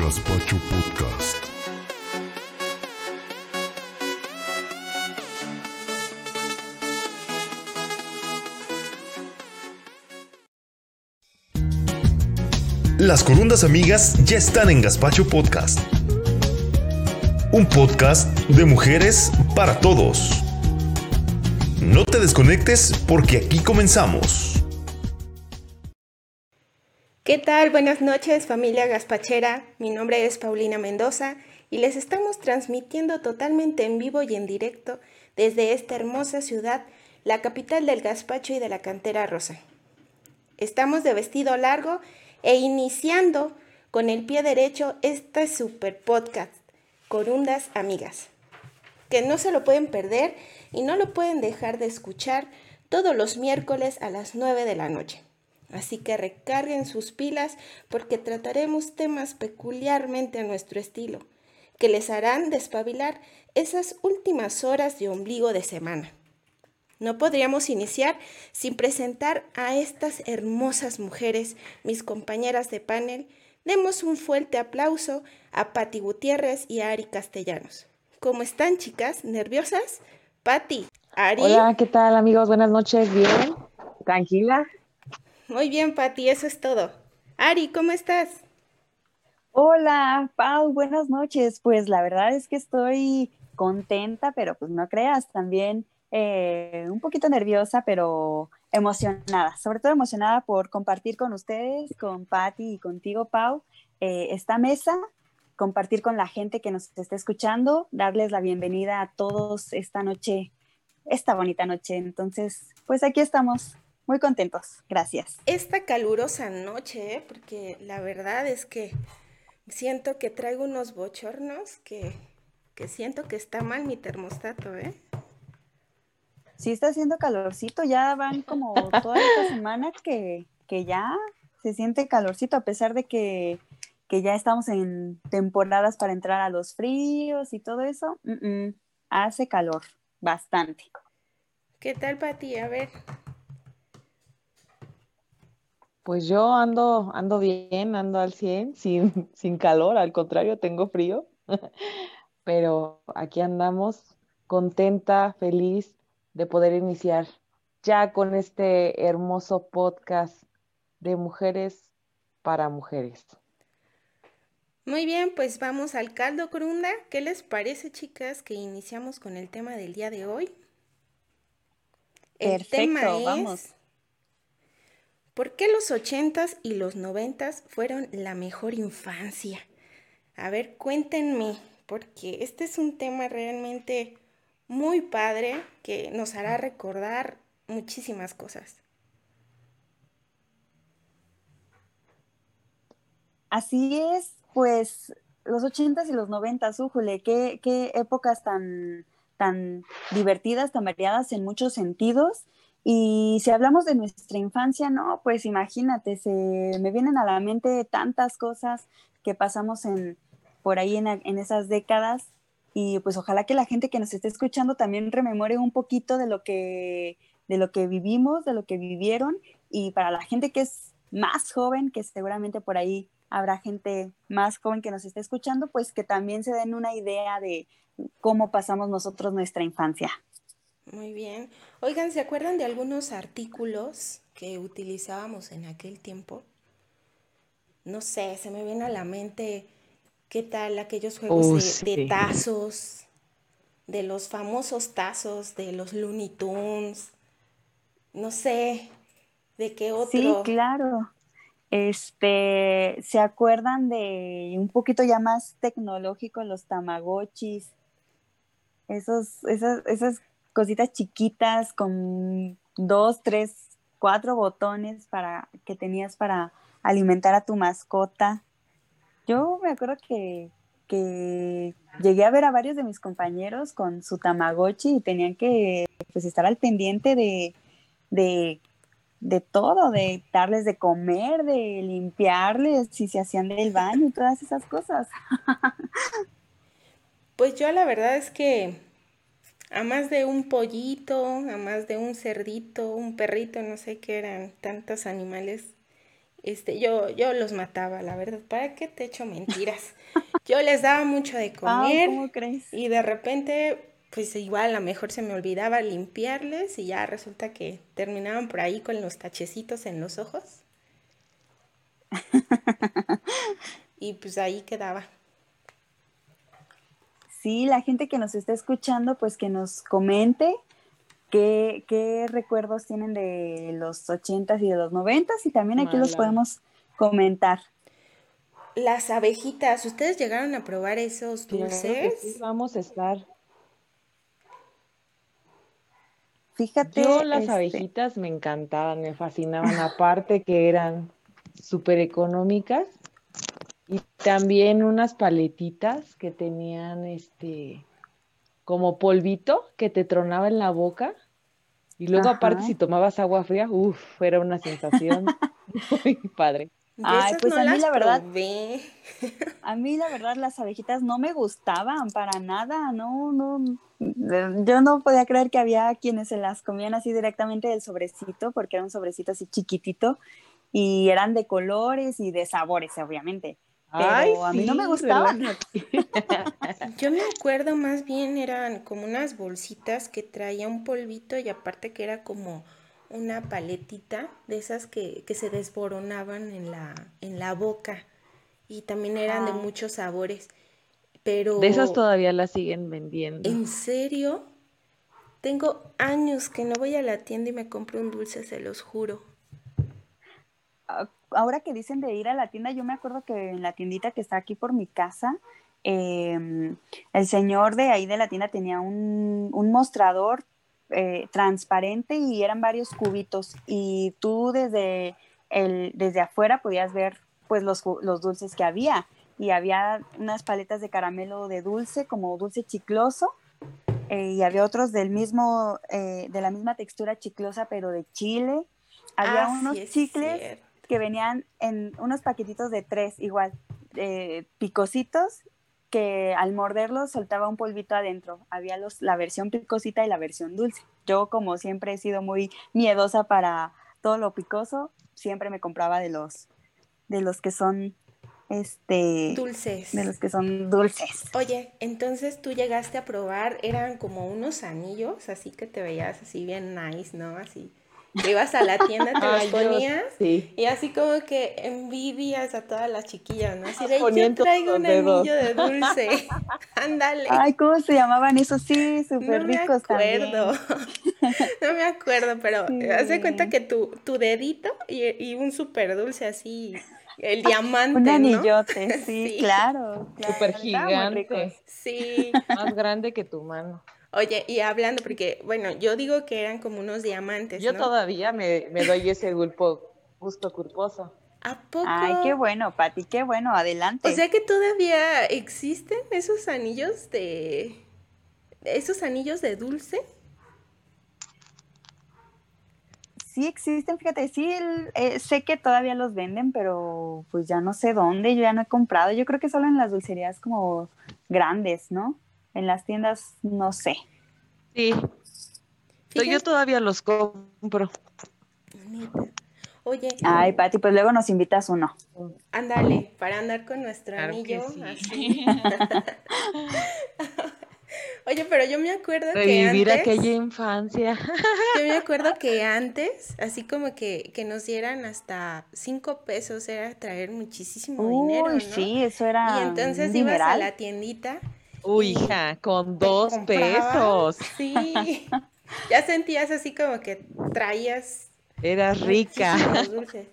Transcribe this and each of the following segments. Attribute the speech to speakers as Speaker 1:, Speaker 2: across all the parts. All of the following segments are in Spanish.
Speaker 1: Gaspacho Podcast. Las corundas amigas ya están en Gaspacho Podcast. Un podcast de mujeres para todos. No te desconectes porque aquí comenzamos.
Speaker 2: ¿Qué tal? Buenas noches familia Gaspachera. Mi nombre es Paulina Mendoza y les estamos transmitiendo totalmente en vivo y en directo desde esta hermosa ciudad, la capital del gazpacho y de la cantera rosa. Estamos de vestido largo e iniciando con el pie derecho este super podcast, Corundas Amigas, que no se lo pueden perder y no lo pueden dejar de escuchar todos los miércoles a las 9 de la noche. Así que recarguen sus pilas porque trataremos temas peculiarmente a nuestro estilo, que les harán despabilar esas últimas horas de ombligo de semana. No podríamos iniciar sin presentar a estas hermosas mujeres, mis compañeras de panel. Demos un fuerte aplauso a Patti Gutiérrez y a Ari Castellanos. ¿Cómo están, chicas? ¿Nerviosas? Patti, Ari.
Speaker 3: Hola, ¿qué tal, amigos? Buenas noches. ¿Bien? ¿Tranquila?
Speaker 2: Muy bien, Patti, eso es todo. Ari, ¿cómo estás?
Speaker 4: Hola, Pau, buenas noches. Pues la verdad es que estoy contenta, pero pues no creas, también eh, un poquito nerviosa, pero emocionada, sobre todo emocionada por compartir con ustedes, con Patti y contigo, Pau, eh, esta mesa, compartir con la gente que nos está escuchando, darles la bienvenida a todos esta noche, esta bonita noche. Entonces, pues aquí estamos. Muy contentos, gracias.
Speaker 2: Esta calurosa noche, ¿eh? porque la verdad es que siento que traigo unos bochornos que, que siento que está mal mi termostato, ¿eh?
Speaker 4: sí está haciendo calorcito, ya van como toda esta semana que, que ya se siente calorcito, a pesar de que, que, ya estamos en temporadas para entrar a los fríos y todo eso, hace calor, bastante.
Speaker 2: ¿Qué tal, Pati? A ver.
Speaker 3: Pues yo ando, ando bien, ando al 100, sin, sin calor, al contrario, tengo frío, pero aquí andamos contenta, feliz de poder iniciar ya con este hermoso podcast de mujeres para mujeres.
Speaker 2: Muy bien, pues vamos al caldo corunda. ¿Qué les parece, chicas, que iniciamos con el tema del día de hoy?
Speaker 4: El tema es vamos.
Speaker 2: ¿Por qué los ochentas y los noventas fueron la mejor infancia? A ver, cuéntenme, porque este es un tema realmente muy padre que nos hará recordar muchísimas cosas.
Speaker 4: Así es, pues los ochentas y los noventas, újole, qué, qué épocas tan, tan divertidas, tan variadas en muchos sentidos. Y si hablamos de nuestra infancia, no, pues imagínate, se me vienen a la mente tantas cosas que pasamos en, por ahí en, en esas décadas y pues ojalá que la gente que nos esté escuchando también rememore un poquito de lo que, de lo que vivimos, de lo que vivieron y para la gente que es más joven, que seguramente por ahí habrá gente más joven que nos esté escuchando, pues que también se den una idea de cómo pasamos nosotros nuestra infancia.
Speaker 2: Muy bien. Oigan, ¿se acuerdan de algunos artículos que utilizábamos en aquel tiempo? No sé, se me viene a la mente ¿Qué tal aquellos juegos de, tazos? De los famosos tazos, de los Looney Tunes. No sé, ¿de qué otro?
Speaker 4: Sí, claro. Este, ¿se acuerdan de un poquito ya más tecnológico los tamagotchis? Esos, esas, esas cositas chiquitas con dos, tres, cuatro botones para que tenías para alimentar a tu mascota. Yo me acuerdo que, llegué a ver a varios de mis compañeros con su Tamagotchi y tenían que pues, estar al pendiente de, de, todo, de darles de comer, de limpiarles, si se hacían del baño y todas esas cosas.
Speaker 2: Pues yo la verdad es que a más de un pollito, a más de un cerdito, un perrito, no sé qué eran tantos animales Este, yo, yo los mataba, la verdad. ¿Para qué te echo mentiras? Yo les daba mucho de comer.
Speaker 4: ¿cómo crees?
Speaker 2: Y de repente, pues igual a lo mejor se me olvidaba limpiarles y ya resulta que terminaban por ahí con los tachecitos en los ojos. y pues ahí quedaba.
Speaker 4: Sí, la gente que nos está escuchando, pues que nos comente qué, qué recuerdos tienen de los ochentas y de los noventas y también aquí los podemos comentar.
Speaker 2: Las abejitas, ¿ustedes llegaron a probar esos dulces?
Speaker 3: sí, vamos a estar.
Speaker 4: Fíjate.
Speaker 3: Yo las
Speaker 4: este,
Speaker 3: abejitas me encantaban, me fascinaban, aparte que eran súper económicas y también unas paletitas que tenían este como polvito que te tronaba en la boca y luego aparte si tomabas agua fría, uff, era una sensación muy padre.
Speaker 4: Ay, pues
Speaker 2: no
Speaker 4: a mí la verdad-
Speaker 2: probé.
Speaker 4: A mí la verdad las abejitas no me gustaban para nada, no, no, yo no podía creer que había quienes se las comían así directamente del sobrecito, porque era un sobrecito así chiquitito y eran de colores y de sabores, obviamente. Pero
Speaker 3: Ay,
Speaker 4: a mí no me gustaban.
Speaker 2: Yo me acuerdo más bien eran como unas bolsitas que traía un polvito y aparte que era como una paletita de esas que, que se desboronaban en la, en la boca y también eran de
Speaker 4: Ah.
Speaker 2: muchos sabores. Pero
Speaker 3: De esas todavía las siguen vendiendo.
Speaker 2: ¿en serio? Tengo años que no voy a la tienda y me compro un dulce, se los juro.
Speaker 4: Ah, Ahora que dicen de ir a la tienda, yo me acuerdo que en la tiendita que está aquí por mi casa, em, el señor de ahí de la tienda tenía un, un mostrador eh, transparente y eran varios cubitos y tú desde, el, desde afuera podías ver pues los, los dulces que había y había unas paletas de caramelo de dulce como dulce chicloso eh, y había otros del mismo, eh, de la misma textura chiclosa pero de chile. Había
Speaker 2: Ah, sí,
Speaker 4: unos
Speaker 2: es
Speaker 4: chicles
Speaker 2: cierto.
Speaker 4: Que venían en unos paquetitos de tres, igual, eh, picositos, que al morderlos soltaba un polvito adentro. Había los, la versión picosita y la versión dulce. Yo, como siempre he sido muy miedosa para todo lo picoso, siempre me compraba de los, de los que son, este,
Speaker 2: Dulces.
Speaker 4: de los que son dulces.
Speaker 2: Oye, entonces tú llegaste a probar, eran como unos anillos, así que te veías así bien nice, ¿no? Así, que ibas a la tienda, te
Speaker 3: Ay,
Speaker 2: los ponías
Speaker 3: sí.
Speaker 2: y así como que envidias a todas las chiquillas, ¿no? Así de, yo traigo un
Speaker 3: dedos.
Speaker 2: anillo de dulce, ándale.
Speaker 4: Ay, ¿cómo se llamaban esos? Sí, súper
Speaker 2: No me
Speaker 4: ricos también.
Speaker 2: acuerdo, no me acuerdo, pero
Speaker 4: Sí.
Speaker 2: haz de cuenta que tu, tu dedito y, y un súper dulce así, el
Speaker 4: Un
Speaker 2: diamante, ¿no?
Speaker 4: anillote, sí,
Speaker 2: Sí.
Speaker 4: claro. claro,
Speaker 3: Súper gigante.
Speaker 2: Sí,
Speaker 3: Más grande que tu mano.
Speaker 2: Oye, y hablando, porque, bueno, yo digo que eran como unos diamantes,
Speaker 3: Yo
Speaker 2: ¿no?
Speaker 3: todavía me, me doy ese gulpo, gusto culposo.
Speaker 2: ¿A poco?
Speaker 4: Ay, qué bueno, Pati, qué bueno, adelante.
Speaker 2: O sea que todavía existen esos anillos de... esos anillos de dulce.
Speaker 4: sí existen, fíjate, sí, el- eh, sé que todavía los venden, pero pues ya no sé dónde, yo ya no he comprado. Yo creo que solo en las dulcerías como grandes, ¿no? En las tiendas, no sé.
Speaker 3: Sí, yo
Speaker 2: Fíjate-
Speaker 3: todavía los compro.
Speaker 2: Oye,
Speaker 4: Ay, Pati, pues luego nos invitas uno.
Speaker 2: ándale, para andar con nuestro
Speaker 3: Claro que
Speaker 2: anillo
Speaker 3: sí.
Speaker 2: así. Oye, pero yo me acuerdo que
Speaker 3: Revivir
Speaker 2: antes,
Speaker 3: aquella infancia.
Speaker 2: yo me acuerdo que antes, así como que, que nos dieran hasta cinco pesos era traer muchísimo dinero,
Speaker 4: Uy,
Speaker 2: ¿no?
Speaker 4: sí, eso era
Speaker 2: Y entonces ibas a la tiendita
Speaker 3: Uy, hija, con dos pesos.
Speaker 2: Sí, ya sentías así como que traías
Speaker 3: Eras rica.
Speaker 2: dulces.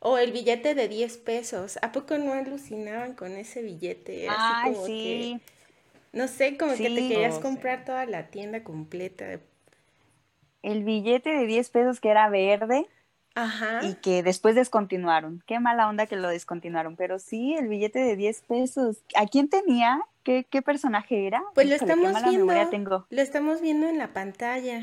Speaker 2: O el billete de 10 pesos. ¿A poco no alucinaban con ese billete? Así
Speaker 4: Ay,
Speaker 2: como
Speaker 4: sí.
Speaker 2: que, no sé, como que te querías
Speaker 3: sí.
Speaker 2: comprar toda la tienda completa.
Speaker 4: El billete de 10 pesos que era verde
Speaker 2: Ajá.
Speaker 4: y que después descontinuaron. Qué mala onda que lo descontinuaron, pero sí, el billete de 10 pesos. ¿A quién tenía? ¿Qué, qué personaje era?
Speaker 2: Pues lo
Speaker 4: Híjole,
Speaker 2: estamos viendo.
Speaker 4: tengo.
Speaker 2: Lo estamos viendo en la pantalla.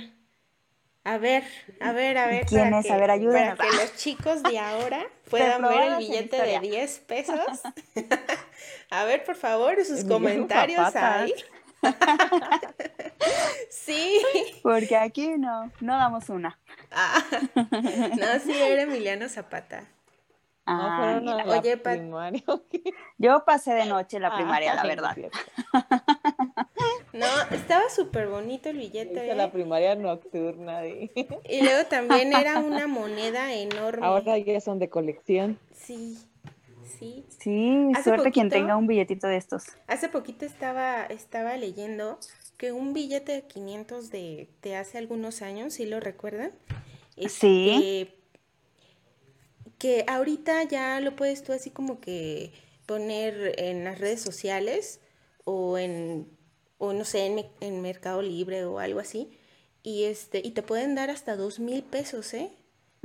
Speaker 2: A ver, a ver, a ver.
Speaker 4: ¿Quién
Speaker 2: para
Speaker 4: es?
Speaker 2: que-
Speaker 4: A ver, ayúdenos.
Speaker 2: Para que los chicos de ahora puedan ver el billete de
Speaker 4: historia.
Speaker 2: 10 pesos. a ver, por favor, sus comentarios ahí. sí.
Speaker 4: Porque aquí no, no damos una.
Speaker 2: Ah, no, sí, era Emiliano Zapata.
Speaker 3: Ah, no.
Speaker 2: Oye, Pat-.
Speaker 4: Yo pasé de noche la primaria, la verdad.
Speaker 2: No, estaba súper bonito el billete.
Speaker 3: Hice la
Speaker 2: ¿eh?
Speaker 3: primaria nocturna. y-
Speaker 2: Y luego también era una moneda enorme.
Speaker 3: Ahora ya son de colección.
Speaker 2: Sí, sí.
Speaker 4: Sí,
Speaker 2: Hace
Speaker 4: suerte quien tenga un billetito de estos.
Speaker 2: Hace poquito estaba, estaba leyendo que un billete de 500 de, de hace algunos años, ¿sí lo recuerdan?
Speaker 4: Sí.
Speaker 2: Este, Que ahorita ya lo puedes tú así como que poner en las redes sociales o en, o no sé, en, en Mercado Libre o algo así. Y este, y te pueden dar hasta dos mil pesos, ¿eh?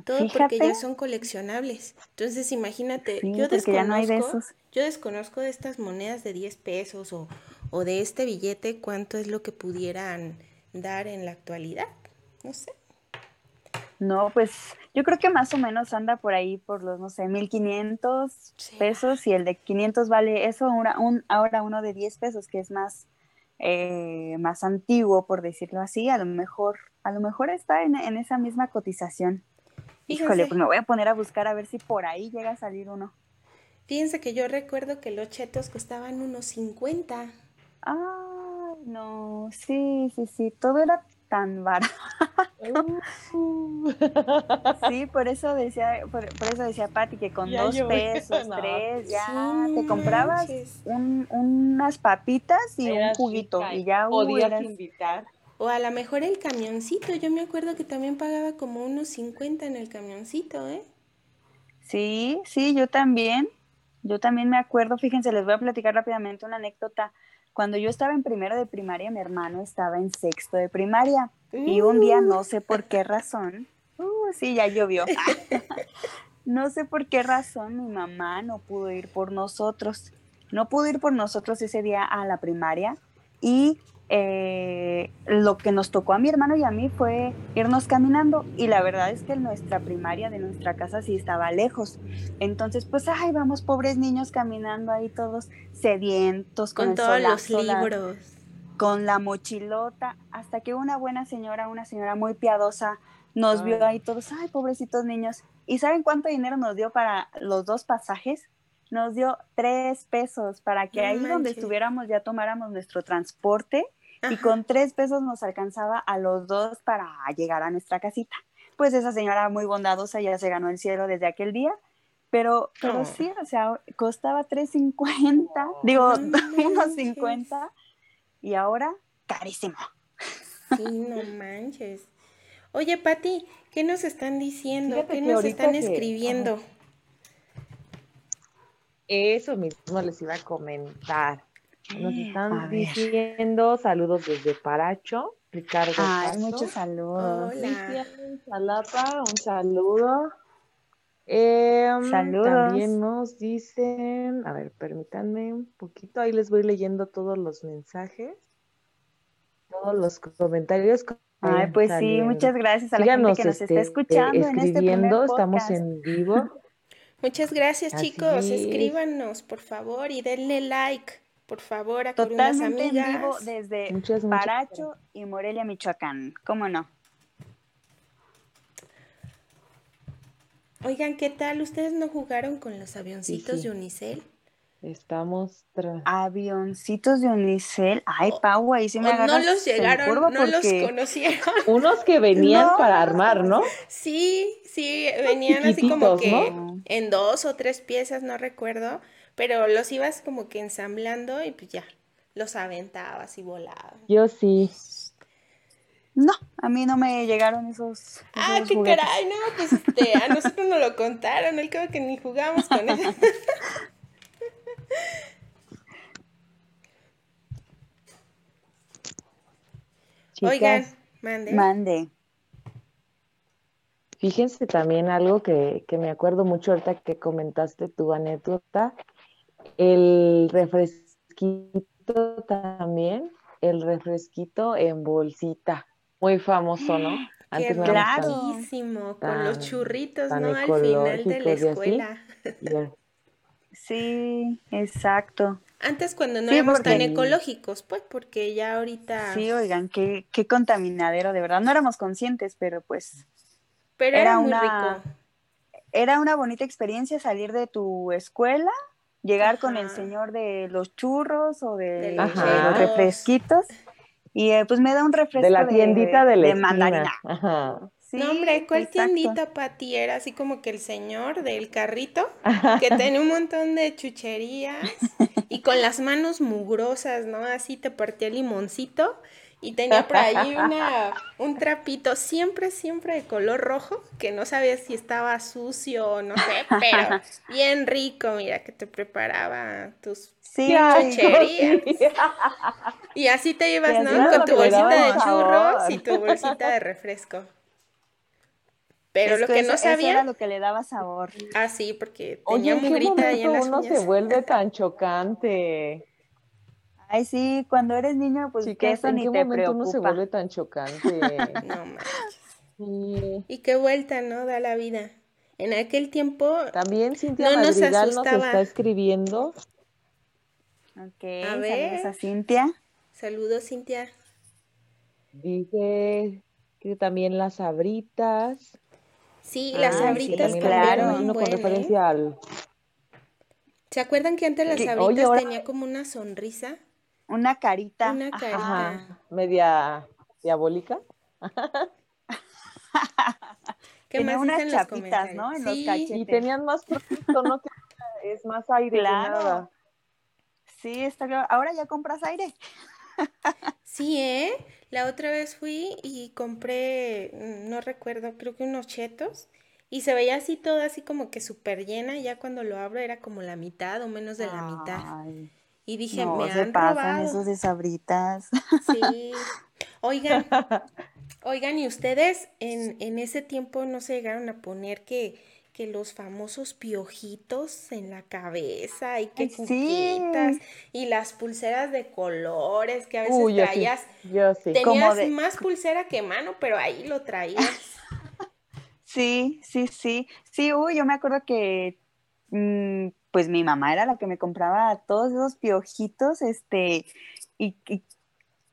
Speaker 2: Todo porque ya son coleccionables. Entonces, imagínate,
Speaker 4: Sí,
Speaker 2: yo
Speaker 4: porque ya no hay de
Speaker 2: desconozco,
Speaker 4: esos.
Speaker 2: yo desconozco de estas monedas de 10 pesos o, o de este billete, cuánto es lo que pudieran dar en la actualidad. No sé.
Speaker 4: No, pues yo creo que más o menos anda por ahí por los, no sé, 1500
Speaker 2: Sí.
Speaker 4: pesos y el de 500 vale eso, ahora, un, ahora uno de 10 pesos que es más, eh, más antiguo, por decirlo así, a lo mejor, a lo mejor está en, en esa misma cotización. Híjole, pues me voy a poner a buscar a ver si por ahí llega a salir uno.
Speaker 2: Fíjense que yo recuerdo que los chetos costaban unos 50.
Speaker 4: Ah, no, sí, sí, sí, todo era tan barato.
Speaker 3: Uh.
Speaker 4: Sí, por eso decía, por, por eso decía Pati que con
Speaker 3: Ya
Speaker 4: dos pesos,
Speaker 3: no.
Speaker 4: tres, ya
Speaker 2: Sí,
Speaker 4: te comprabas un- unas papitas y un juguito y ya uh,
Speaker 3: Podías
Speaker 4: eras-
Speaker 3: invitar.
Speaker 2: O a lo mejor el camioncito. Yo me acuerdo que también pagaba como unos 50 en el camioncito, ¿eh?
Speaker 4: Sí, sí, yo también. Yo también me acuerdo, fíjense, les voy a platicar rápidamente una anécdota. Cuando yo estaba en primero de primaria, mi hermano estaba en sexto de primaria. Y un día, no sé por qué razón, uh, sí, ya llovió. no sé por qué razón mi mamá no pudo ir por nosotros. No pudo ir por nosotros ese día a la primaria. Y eh, lo que nos tocó a mi hermano y a mí fue irnos caminando. Y la verdad es que nuestra primaria de nuestra casa sí estaba lejos. Entonces, pues, ay, vamos, pobres niños caminando ahí todos sedientos, con,
Speaker 2: Con
Speaker 4: el
Speaker 2: todos los
Speaker 4: la-
Speaker 2: libros.
Speaker 4: con la mochilota, hasta que una buena señora, una señora muy piadosa, nos vio ahí todos, ay, pobrecitos niños. ¿Y saben cuánto dinero nos dio para los dos pasajes? Nos dio tres pesos para que
Speaker 2: No
Speaker 4: ahí donde estuviéramos ya tomáramos nuestro transporte y con tres pesos nos alcanzaba a los dos para llegar a nuestra casita. Pues esa señora muy bondadosa ya se ganó el cielo desde aquel día, pero, pero
Speaker 2: Oh.
Speaker 4: sí, o sea, costaba 3.50, digo,
Speaker 2: No
Speaker 4: unos
Speaker 2: manches.
Speaker 4: 50 y ahora carísimo.
Speaker 2: Sí, no manches. Oye, Pati, ¿qué nos están diciendo?
Speaker 3: Fíjate
Speaker 2: ¿Qué nos están
Speaker 3: que-
Speaker 2: escribiendo?
Speaker 3: Eso mismo les iba a comentar. Nos están diciendo saludos desde Paracho, Ricardo
Speaker 4: Ay, muchos saludos.
Speaker 2: Hola.
Speaker 3: Salapa, un saludo. Em,
Speaker 4: Saludos.
Speaker 3: También nos dicen, a ver, permítanme un poquito, ahí les voy leyendo todos los mensajes, todos los comentarios.
Speaker 4: Ay, pues sí, muchas gracias a la
Speaker 3: Síganos,
Speaker 4: gente que nos está
Speaker 3: este,
Speaker 4: escuchando en este
Speaker 3: escribiendo, estamos en vivo.
Speaker 2: Muchas gracias,
Speaker 3: Así
Speaker 2: chicos.
Speaker 3: es.
Speaker 2: Escríbanos, por favor, y denle like, por favor, a
Speaker 4: Totalmente en
Speaker 2: Amigas.
Speaker 4: vivo desde
Speaker 3: Muchas, muchas
Speaker 4: Paracho y Morelia, Michoacán. ¿Cómo no?
Speaker 2: Oigan, ¿qué tal? ¿Ustedes no jugaron con los avioncitos
Speaker 3: Sí, sí.
Speaker 2: de Unicel?
Speaker 3: Estamos tras...
Speaker 4: Avioncitos de Unicel. Ay, Pau, ahí sí me
Speaker 2: ¿O no
Speaker 4: agarras
Speaker 2: los
Speaker 4: en
Speaker 2: llegaron, no los
Speaker 4: porque-
Speaker 2: conocieron?
Speaker 3: Unos que venían
Speaker 4: No,
Speaker 3: para
Speaker 4: no,
Speaker 3: armar, ¿no?
Speaker 2: Sí, sí, venían así como que
Speaker 4: ¿no?
Speaker 2: en dos o tres piezas, no recuerdo, pero los ibas como que ensamblando y pues ya, los aventabas y volaban.
Speaker 3: Yo sí.
Speaker 4: No, a mí no me llegaron esos.
Speaker 2: Ah, qué
Speaker 4: juguetes.
Speaker 2: caray, no, pues este, a nosotros nos lo contaron, el cabo que ni jugamos con eso. Oigan, mande.
Speaker 4: Mande.
Speaker 3: Fíjense también algo que, que me acuerdo mucho ahorita que comentaste tu anécdota, el refresquito también, el refresquito en bolsita, muy famoso, ¿no?
Speaker 2: Qué
Speaker 3: Antes tan-
Speaker 2: riquísimo, con los churritos,
Speaker 3: tan
Speaker 2: ¿no? Al final de la escuela.
Speaker 4: Sí, exacto.
Speaker 2: Antes cuando no
Speaker 4: Sí,
Speaker 2: éramos tan ecológicos, pues, porque ya ahorita...
Speaker 4: Sí, oigan, qué, qué contaminadero, de verdad. No éramos conscientes, pero pues
Speaker 2: Pero era, una,
Speaker 4: Era una bonita experiencia salir de tu escuela, llegar con el señor de los churros o de, los refresquitos. Y eh, pues me da un refresco
Speaker 3: de la tiendita de, de,
Speaker 4: mandarina.
Speaker 2: no, hombre, ¿cuál tiendita para ti? Era así como que el señor del carrito, que tenía un montón de chucherías y con las manos mugrosas, ¿no? Así te partía el limoncito y tenía por ahí una, un trapito siempre, siempre de color rojo, que no sabía si estaba sucio o no sé, pero bien rico, mira, que te preparaba tus sí, chucherías. Y así te ibas, ¿no? Con tu bolsita de churros y tu bolsita de refresco. Pero lo que no sabía.
Speaker 4: era lo que le daba sabor.
Speaker 2: Ah, sí, porque tenía Oye, mugrita
Speaker 3: ahí en las uno se vuelve tan chocante.
Speaker 4: Ay, sí, cuando eres niño, pues que eso ni te preocupa. uno
Speaker 3: se vuelve tan chocante?
Speaker 2: no manches. Y qué vuelta, ¿no? Da la vida. En aquel tiempo.
Speaker 3: También Cintia no Madrigal nos, está escribiendo.
Speaker 4: Ok, a ver. saludos a Cintia.
Speaker 2: Saludos, Cintia.
Speaker 3: Dice que también las abritas.
Speaker 2: Sí, las abritas, claro. con
Speaker 3: referencia al...
Speaker 2: ¿Se acuerdan que antes las abritas tenía como una sonrisa?
Speaker 4: Una carita.
Speaker 2: Una carita.
Speaker 3: media diabólica.
Speaker 2: ¿Qué más unas chapitas,
Speaker 4: ¿no? En los cachetes.
Speaker 3: Y tenían más producto, ¿no? es más aire claro.
Speaker 4: Sí, está claro. Ahora ya compras aire.
Speaker 2: sí, ¿eh? La otra vez fui y compré, no recuerdo, creo que unos chetos. Y se veía así todo así como que súper llena. Y ya cuando lo abro era como la mitad o menos de la mitad. Y dije, me han pasan
Speaker 4: esos de sabritas.
Speaker 2: Sí. Oigan, oigan, ¿y ustedes en, en ese tiempo no se llegaron a poner que, que los famosos piojitos en la cabeza y que cuquitas y las pulseras de colores que a veces traías.
Speaker 3: Yo sí.
Speaker 2: Tenías más pulsera que mano, pero ahí lo traías.
Speaker 4: Sí, sí, sí. Sí, uy, yo me acuerdo que mm, pues mi mamá era la que me compraba todos esos piojitos, este, y,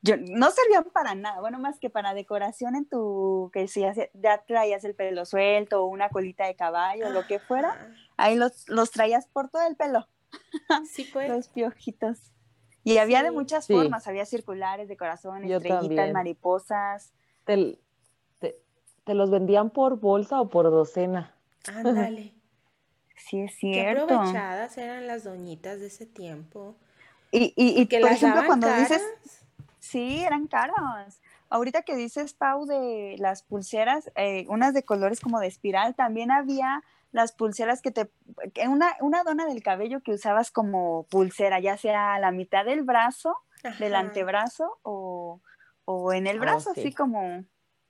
Speaker 4: yo, no servían para nada, bueno, más que para decoración en tu, que si ya, traías el pelo suelto o una colita de caballo, o lo que fuera, ahí los, los traías por todo el pelo.
Speaker 2: Sí, pues.
Speaker 4: los piojitos. Y había de muchas formas, había circulares, de corazón, estrellitas, mariposas.
Speaker 3: Te, te, los vendían por bolsa o por docena.
Speaker 2: Ándale.
Speaker 4: Sí, es cierto.
Speaker 2: Qué aprovechadas eran las doñitas de ese tiempo.
Speaker 4: Y, y, y por ejemplo, cuando dices. Sí, eran caras. Ahorita que dices, Pau, de las pulseras, eh, unas de colores como de espiral, también había las pulseras que te. Una, una dona del cabello que usabas como pulsera, ya sea a la mitad del brazo, del antebrazo o, o en el oh, brazo, así como,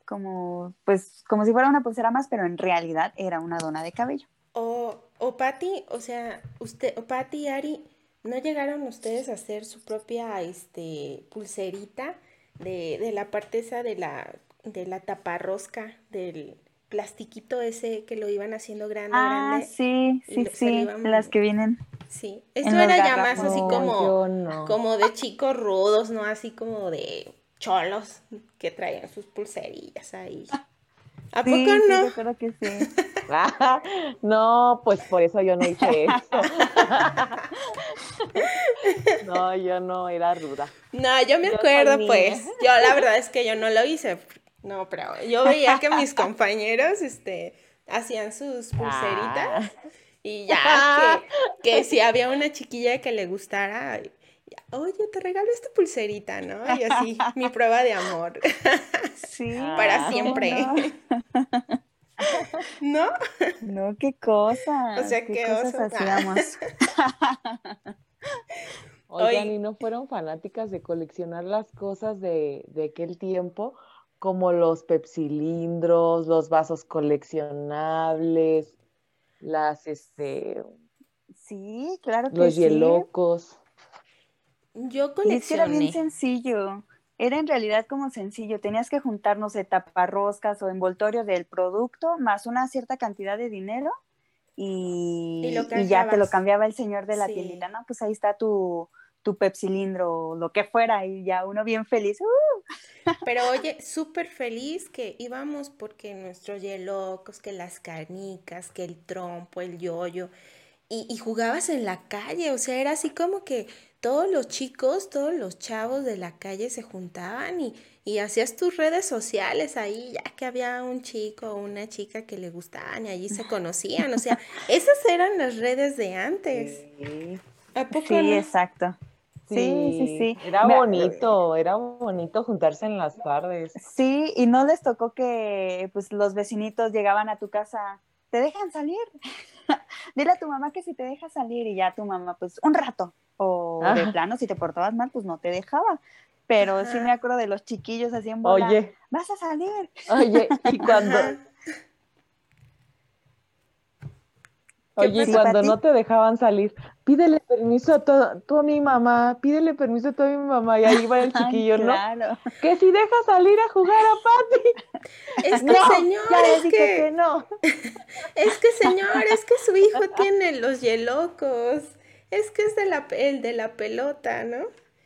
Speaker 4: como, pues, como si fuera una pulsera más, pero en realidad era una dona de cabello.
Speaker 2: O, o Patti, o sea, usted, o Patti y Ari, ¿no llegaron ustedes a hacer su propia este, pulserita de, de la parte esa de la, de la taparrosca, del plastiquito ese que lo iban haciendo grande,
Speaker 4: ah,
Speaker 2: grande?
Speaker 4: sí, sí, sí, las que vienen.
Speaker 2: Sí, esto era ya más así como, como de chicos rudos, ¿no? Así como de cholos que traían sus pulserillas ahí. ¿A poco no?
Speaker 4: Sí, creo que sí.
Speaker 3: no, pues por eso yo no hice eso. no, yo no era ruda.
Speaker 2: No, yo me acuerdo, pues. Yo la verdad es que yo no lo hice. No, pero yo veía que mis compañeros, este, hacían sus pulseritas. Ah. Y ya, que, que si había una chiquilla que le gustara, oye, te regalo esta pulserita, ¿no? Y así, mi prueba de amor.
Speaker 4: Sí.
Speaker 2: Para siempre. No.
Speaker 4: ¿No? qué cosa.
Speaker 2: O sea, qué, cosas
Speaker 4: hacíamos.
Speaker 3: Oigan, ¿y no fueron fanáticas de coleccionar las cosas de, de aquel tiempo? Como los pepsilindros, los vasos coleccionables, las, este...
Speaker 4: Sí, claro que
Speaker 3: Los hielocos.
Speaker 2: Yo coleccioné.
Speaker 4: es que era bien sencillo. Era en realidad como sencillo. Tenías que juntarnos de taparroscas o envoltorio del producto más una cierta cantidad de dinero y, ya te lo cambiaba el señor de la tiendita. No, pues ahí está tu, tu pepsilindro o lo que fuera y ya uno bien feliz. ¡uh!
Speaker 2: Pero oye, súper feliz que íbamos porque nuestros yelocos, que las canicas, que el trompo, el yoyo, y, y jugabas en la calle, o sea, era así como que todos los chicos, todos los chavos de la calle se juntaban y, y hacías tus redes sociales ahí, ya que había un chico o una chica que le gustaban y allí se conocían, o sea, esas eran las redes de antes.
Speaker 4: Sí, sí exacto. Sí, sí, sí.
Speaker 3: Era bonito, era bonito juntarse en las tardes.
Speaker 4: Sí, y no les tocó que pues los vecinitos llegaban a tu casa, ¿te dejan salir? Dile a tu mamá que si te deja salir y ya tu mamá pues un rato. O de plano, si te portabas mal, pues no te dejaba. Pero sí me acuerdo de los chiquillos así en bola. Oye. Vas a salir.
Speaker 3: Oye, y cuando, Oye, cuando no te dejaban salir, pídele permiso a toda, tú a mi mamá, pídele permiso a toda mi mamá, y ahí va el chiquillo, claro. ¿no? Que si deja salir a jugar a Patty.
Speaker 2: Es que señor, es que, no. Es que señor, es que su hijo tiene los yelocos. Es que es de la, el de la pelota, ¿no?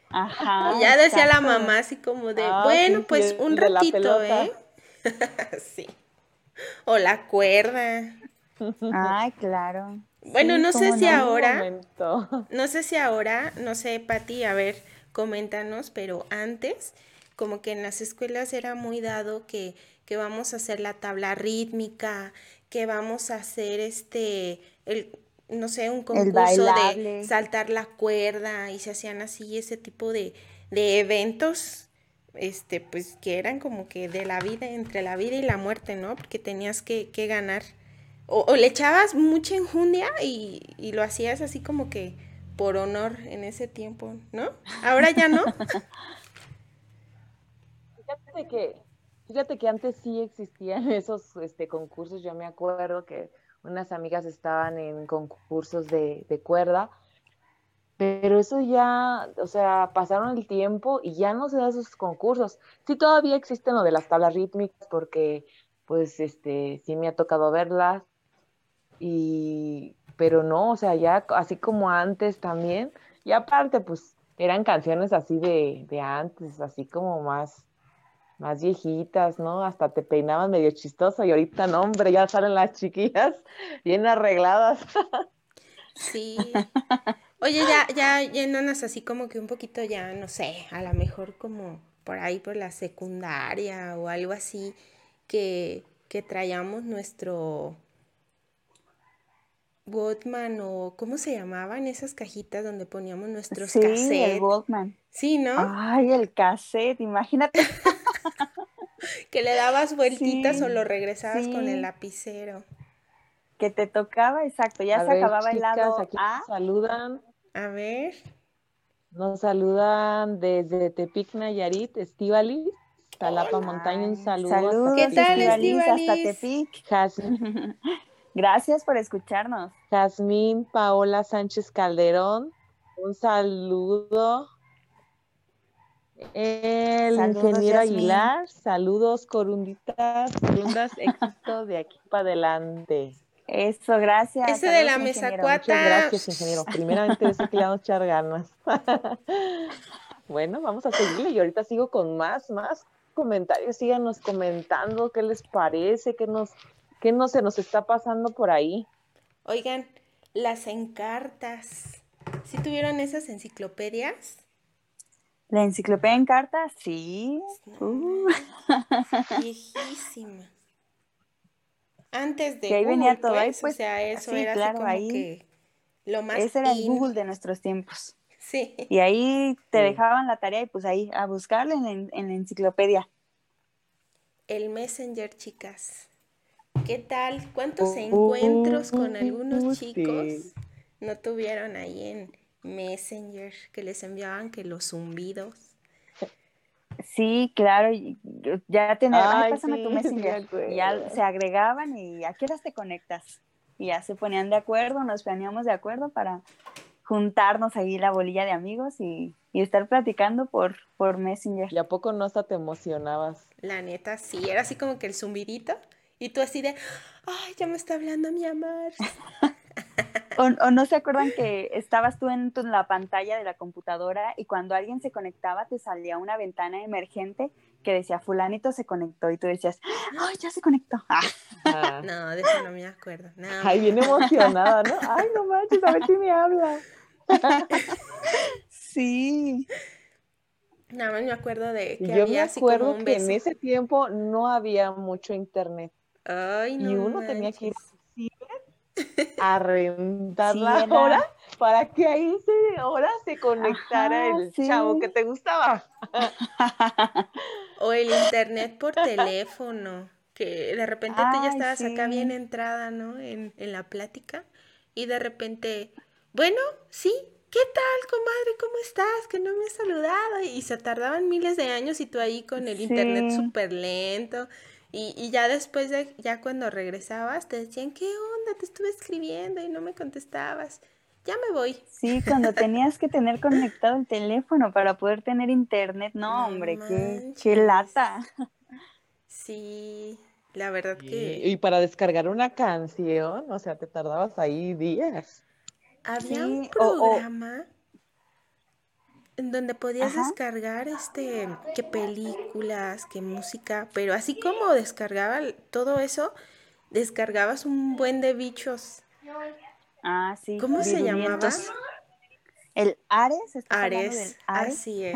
Speaker 2: Ajá. Y ya decía la mamá así como de, ah, bueno, pues un ratito, ¿eh? sí. O la cuerda.
Speaker 4: Ay, claro.
Speaker 2: Bueno, no sé si ahora, no sé si ahora, no sé, Pati, a ver, coméntanos, pero antes, como que en las escuelas era muy dado que, que vamos a hacer la tabla rítmica, que vamos a hacer este, el, no sé, un concurso de saltar la cuerda y se hacían así ese tipo de, de eventos este, pues que eran como que de la vida, entre la vida y la muerte, ¿no? Porque tenías que, que ganar o, le echabas mucha enjundia y, y, lo hacías así como que por honor en ese tiempo, ¿no? Ahora ya no.
Speaker 3: fíjate que, fíjate que antes sí existían esos este, concursos, yo me acuerdo que unas amigas estaban en concursos de, de cuerda, pero eso ya, o sea, pasaron el tiempo y ya no se da esos concursos. Sí todavía existen lo de las tablas rítmicas porque pues este sí me ha tocado verlas y, pero no, o sea, ya así como antes también, y aparte, pues eran canciones así de, de antes, así como más, más viejitas, ¿no? Hasta te peinaban medio chistoso y ahorita no, hombre, ya salen las chiquillas bien arregladas.
Speaker 2: Sí. Oye, ya, ya yéndonos así como que un poquito ya, no sé, a lo mejor como por ahí por la secundaria o algo así, que, que traíamos nuestro, Walkman o ¿cómo se llamaban esas cajitas donde poníamos nuestros
Speaker 4: sí, el Walkman.
Speaker 2: Sí, ¿no?
Speaker 4: Ay, el cassette, imagínate.
Speaker 2: que le dabas vueltitas o lo regresabas con el lapicero.
Speaker 4: Que te tocaba, exacto, ya se acababa el lado
Speaker 3: aquí Nos saludan.
Speaker 2: A ver.
Speaker 3: Nos saludan desde Tepic Nayarit, Estivalis. Talapa Montaña, un saludo.
Speaker 4: Saludos, ¿Qué tal, Estivalis? Hasta Tepic. Gracias por escucharnos.
Speaker 3: Jazmín Paola Sánchez Calderón, un saludo. El ingeniero Aguilar, saludos corunditas, corundas, éxito de aquí para adelante.
Speaker 4: Eso, gracias.
Speaker 2: Ese de la mesa cuatro.
Speaker 3: gracias, ingeniero. Primeramente, eso que le vamos a echar ganas. bueno, vamos a seguirle y ahorita sigo con más, más comentarios. Síganos comentando qué les parece, qué nos ¿Qué no se nos está pasando por ahí?
Speaker 2: Oigan, las encartas. ¿Sí tuvieron esas enciclopedias?
Speaker 4: ¿La enciclopedia en cartas? Sí.
Speaker 2: Uh. Viejísima. Antes de
Speaker 4: que ahí venía todo ahí,
Speaker 2: pues, o sea, eso era claro, así como que lo más
Speaker 4: Ese era el Google de nuestros tiempos.
Speaker 2: Sí.
Speaker 4: Y ahí te dejaban la tarea y pues ahí a buscarla en, en la enciclopedia.
Speaker 2: El Messenger, chicas. ¿Qué tal? ¿Cuántos encuentros con algunos chicos no tuvieron ahí en Messenger que les enviaban que los zumbidos?
Speaker 4: Sí, claro, ya tener, ay, pásame tu Messenger. ya se agregaban y a qué horas te conectas. Y ya se ponían de acuerdo, nos poníamos de acuerdo para juntarnos ahí la bolilla de amigos y, y estar platicando por, por Messenger.
Speaker 3: ¿Y a poco no hasta te emocionabas?
Speaker 2: La neta, sí, era así como que el zumbidito y tú así de, ay, ya me está hablando mi amor.
Speaker 4: O, no se acuerdan que estabas tú en la pantalla de la computadora y cuando alguien se conectaba te salía una ventana emergente que decía fulanito se conectó y tú decías, ¡ay, ya se conectó!
Speaker 2: Ah. No, de eso no me acuerdo.
Speaker 3: Ay, bien emocionada, ¿no? Ay, no manches, a ver si me habla.
Speaker 4: sí.
Speaker 2: Nada más me acuerdo de que
Speaker 3: Yo me acuerdo que en ese tiempo no había mucho internet.
Speaker 2: Ay, no
Speaker 3: y uno tenía que ir a rentar la hora para que ahí se, hora se conectara el chavo que te gustaba.
Speaker 2: o el internet por teléfono, que de repente tú ya estabas acá bien entrada, ¿no? En, en la plática y de repente, bueno, sí, ¿qué tal, comadre? ¿Cómo estás? Que no me has saludado. Y se tardaban miles de años y tú ahí con el internet súper lento. Y, y, ya después de, ya cuando regresabas, te decían, ¿qué onda? Te estuve escribiendo y no me contestabas. Ya me voy.
Speaker 4: Sí, cuando tenías que tener conectado el teléfono para poder tener internet. No, hombre, qué, qué, lata.
Speaker 2: Sí, la verdad que...
Speaker 3: Y para descargar una canción, o sea, te tardabas ahí días.
Speaker 2: Había un programa en donde podías descargar este qué películas, qué música, pero así como descargaba todo eso, descargabas un buen de bichos.
Speaker 4: Ah, sí.
Speaker 2: ¿Cómo se llamaba?
Speaker 4: El Ares.
Speaker 2: Ares, Ares, así es.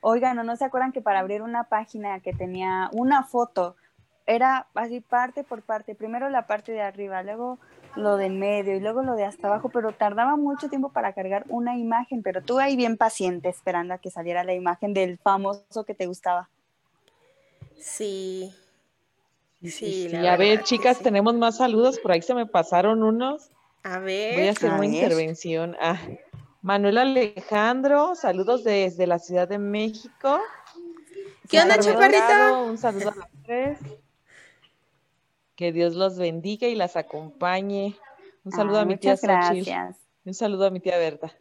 Speaker 4: Oigan, ¿no, ¿no se acuerdan que para abrir una página que tenía una foto, era así parte por parte, primero la parte de arriba, luego lo de medio y luego lo de hasta abajo, pero tardaba mucho tiempo para cargar una imagen, pero tú ahí bien paciente esperando a que saliera la imagen del famoso que te gustaba.
Speaker 2: Sí.
Speaker 3: Sí, a ver, chicas, tenemos más saludos, por ahí se me pasaron unos.
Speaker 2: A ver.
Speaker 3: Voy a hacer una intervención. Ah, Manuel Alejandro, saludos desde la Ciudad de México.
Speaker 2: ¿Qué onda, chaparrita?
Speaker 3: Un saludo a las tres. Que Dios los bendiga y las acompañe. Un saludo a mi tía
Speaker 4: gracias.
Speaker 3: Un saludo a mi tía Berta.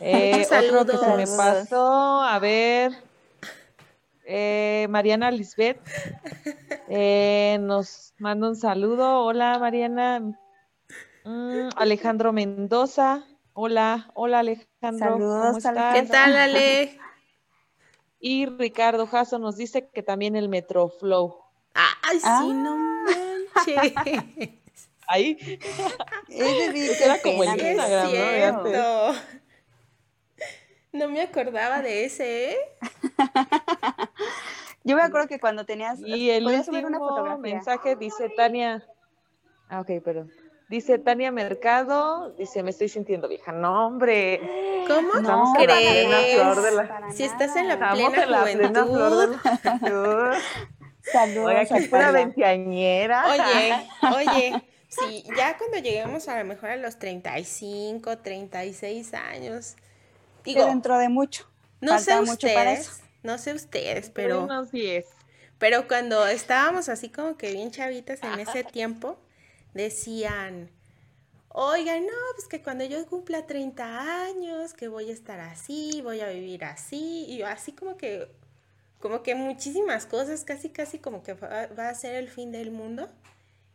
Speaker 3: Eh, otro que se me pasó, a ver. Eh, Mariana Lisbeth eh, nos manda un saludo. Hola, Mariana. Mm, Alejandro Mendoza. Hola, hola Alejandro.
Speaker 4: ¿Cómo estás?
Speaker 2: ¿Qué tal, Ale?
Speaker 3: Y Ricardo Jasso nos dice que también el Metroflow.
Speaker 2: Ay, sí, ah. no manches.
Speaker 3: Ahí.
Speaker 4: Ese era como el
Speaker 2: Instagram, ¿no? No me acordaba de ese, ¿eh?
Speaker 4: Yo me acuerdo que cuando tenías.
Speaker 3: Y el último una fotografía? mensaje dice Tania. Ah, ok, perdón. Dice Tania Mercado, dice, me estoy sintiendo vieja. No, hombre.
Speaker 2: ¿Cómo no crees? Si estás en la plena juventud.
Speaker 3: Saludos. Oye, aquí pura veinteañera.
Speaker 2: Oye, oye, sí, ya cuando lleguemos a lo mejor a los 35, 36 años.
Speaker 4: Digo, dentro de mucho.
Speaker 2: No sé ustedes, no sé ustedes, pero.
Speaker 3: Unos 10.
Speaker 2: Pero cuando estábamos así como que bien chavitas en ese tiempo, decían, oigan, no, pues que cuando yo cumpla 30 años, que voy a estar así, voy a vivir así, y así como que como que muchísimas cosas, casi casi como que va, a ser el fin del mundo.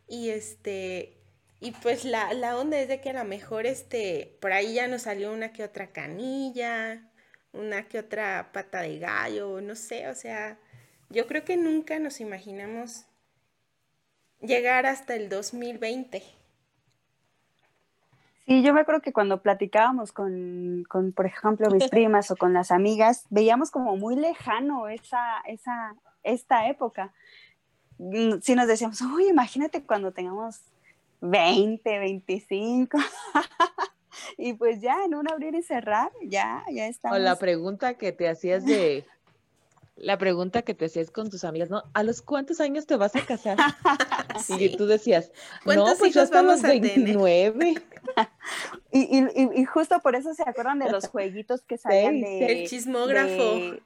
Speaker 2: Y este, y pues la, la, onda es de que a lo mejor este, por ahí ya nos salió una que otra canilla, una que otra pata de gallo, no sé, o sea, yo creo que nunca nos imaginamos llegar hasta el 2020.
Speaker 4: Sí, yo me acuerdo que cuando platicábamos con, con, por ejemplo, mis primas o con las amigas, veíamos como muy lejano esa, esa, esta época. Mm, sí nos decíamos, uy, imagínate cuando tengamos 20, 25. y pues ya en un abrir y cerrar, ya, ya estamos.
Speaker 3: O la pregunta que te hacías de, la pregunta que te hacías con tus amigas, ¿no? ¿A los cuántos años te vas a casar? Y tú decías, no, pues ya estamos 29.
Speaker 4: y, y, y, justo por eso se acuerdan de los jueguitos que salían de...
Speaker 2: El chismógrafo.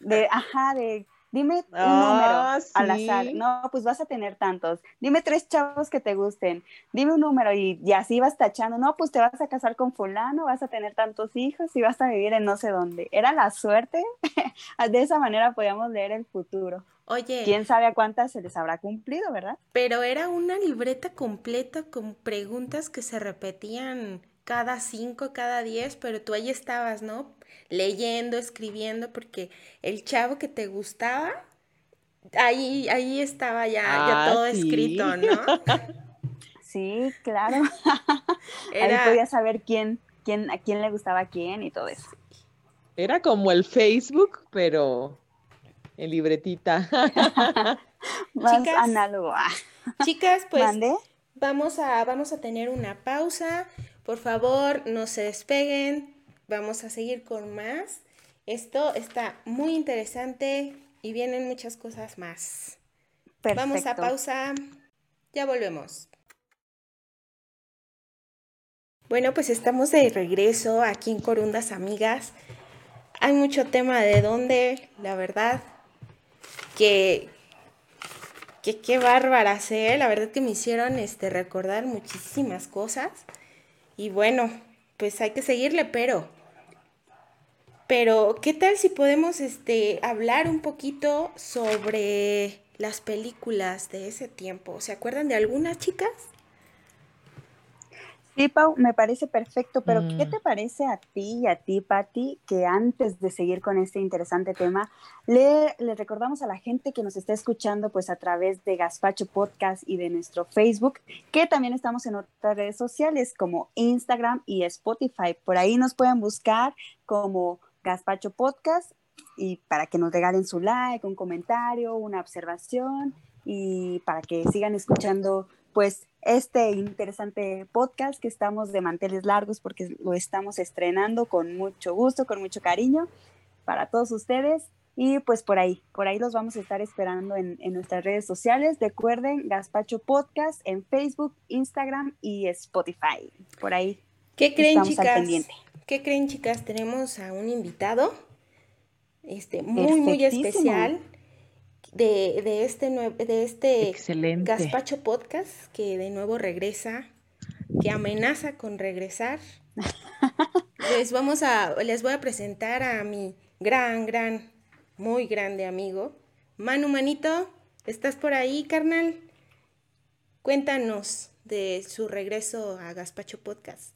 Speaker 4: de, ajá, de Dime un número ah, al azar. No, pues vas a tener tantos. Dime tres chavos que te gusten. Dime un número y, así vas tachando. No, pues te vas a casar con fulano, vas a tener tantos hijos y vas a vivir en no sé dónde. Era la suerte. de esa manera podíamos leer el futuro.
Speaker 2: Oye.
Speaker 4: ¿Quién sabe a cuántas se les habrá cumplido, verdad?
Speaker 2: Pero era una libreta completa con preguntas que se repetían cada cinco, cada diez, pero tú ahí estabas, ¿no? Leyendo, escribiendo, porque el chavo que te gustaba, ahí, ahí estaba ya, ya
Speaker 3: Ah,
Speaker 2: todo
Speaker 3: sí.
Speaker 2: escrito, ¿no?
Speaker 4: Sí, claro.
Speaker 2: Era-
Speaker 4: Ahí podía saber quién, quién, a quién le gustaba a quién y todo eso.
Speaker 3: Era como el Facebook, pero en libretita.
Speaker 4: Más
Speaker 2: Chicas,
Speaker 4: análogo. Ah,
Speaker 2: Chicas, pues
Speaker 4: ¿Mande?
Speaker 2: vamos a, vamos a tener una pausa. Por favor, no se despeguen. Vamos a seguir con más. Esto está muy interesante y vienen muchas cosas más.
Speaker 4: Perfecto.
Speaker 2: Vamos a pausa. Ya volvemos. Bueno, pues estamos de regreso aquí en Corundas Amigas. Hay mucho tema de dónde, la verdad, que, que qué bárbaras, ¿eh? La verdad que me hicieron este, recordar muchísimas cosas. Y bueno, pues hay que seguirle, pero... Pero, ¿qué tal si podemos este, hablar un poquito sobre las películas de ese tiempo? ¿Se acuerdan de algunas chicas?
Speaker 4: Sí, Pau, me parece perfecto, pero ¿qué
Speaker 3: Mm.
Speaker 4: te parece a ti y a ti, Patti, que antes de seguir con este interesante tema, le, le recordamos a la gente que nos está escuchando pues a través de Gaspacho Podcast y de nuestro Facebook, que también estamos en otras redes sociales como Instagram y Spotify. Por ahí nos pueden buscar como Gaspacho Podcast y para que nos regalen su like, un comentario, una observación y para que sigan escuchando pues este interesante podcast que estamos de manteles largos porque lo estamos estrenando con mucho gusto, con mucho cariño para todos ustedes. Y pues por ahí, por ahí los vamos a estar esperando en, en nuestras redes sociales. Recuerden Gaspacho Podcast en Facebook, Instagram y Spotify. Por ahí
Speaker 2: ¿Qué creen,
Speaker 4: estamos al
Speaker 2: chicas?
Speaker 4: pendiente.
Speaker 2: ¿Qué creen, chicas? Tenemos a un invitado este, muy, muy especial de, de este, de este
Speaker 3: Excelente.
Speaker 2: Gaspacho Podcast que de nuevo regresa, que amenaza con regresar. Les vamos a, les voy a presentar a mi gran, gran, muy grande amigo, Manu Manito. ¿Estás por ahí, carnal? Cuéntanos de su regreso a Gaspacho Podcast.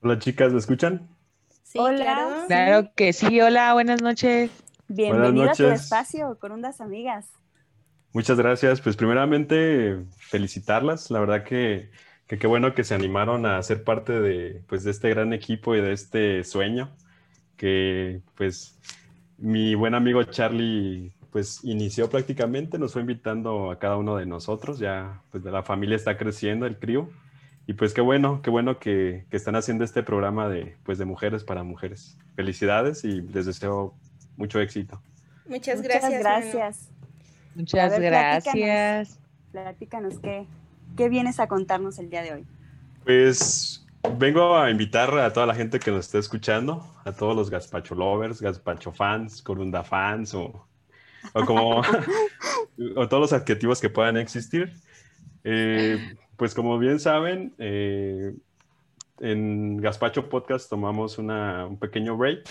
Speaker 1: Hola chicas, ¿me escuchan?
Speaker 2: Sí,
Speaker 4: Hola.
Speaker 2: claro.
Speaker 3: Claro que sí. Hola, buenas noches.
Speaker 4: Bienvenida a tu espacio con unas amigas.
Speaker 1: Muchas gracias. Pues primeramente felicitarlas. La verdad que que qué bueno que se animaron a ser parte de, pues, de este gran equipo y de este sueño que pues mi buen amigo Charlie pues inició prácticamente, nos fue invitando a cada uno de nosotros, ya pues la familia está creciendo, el crío, y pues qué bueno, qué bueno que, que están haciendo este programa de, pues, de mujeres para mujeres. Felicidades y les deseo mucho éxito.
Speaker 2: Muchas
Speaker 4: Muchas
Speaker 2: gracias. Manu.
Speaker 4: gracias.
Speaker 3: Muchas
Speaker 4: ver,
Speaker 3: gracias.
Speaker 4: Platícanos qué, qué vienes a contarnos el día de hoy.
Speaker 1: Pues vengo a invitar a toda la gente que nos esté escuchando, a todos los gazpacho lovers, gazpacho fans, corunda fans o, o como o todos los adjetivos que puedan existir. Eh, pues como bien saben, eh, en Gazpacho Podcast tomamos una- un pequeño break.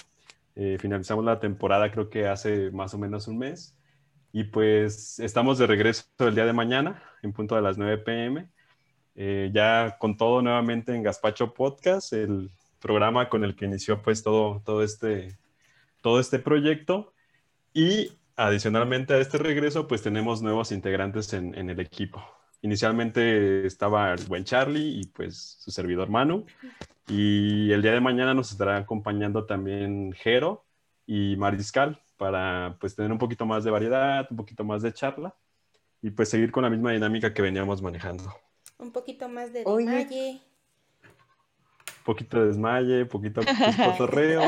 Speaker 1: Eh, finalizamos la temporada creo que hace más o menos un mes. Y pues estamos de regreso el día de mañana, en punto de las 9 pm. Eh, ya con todo nuevamente en Gazpacho Podcast, el programa con el que inició pues todo, todo, este, todo este proyecto. Y adicionalmente a este regreso pues tenemos nuevos integrantes en, en el equipo. Inicialmente estaba el buen Charlie y pues su servidor Manu. Y el día de mañana nos estará acompañando también Jero y Mariscal para pues tener un poquito más de variedad, un poquito más de charla y pues seguir con la misma dinámica que veníamos manejando.
Speaker 2: Un poquito más de
Speaker 4: Oye.
Speaker 2: demalle.
Speaker 1: poquito de desmaye, poquito pues, cotorreo.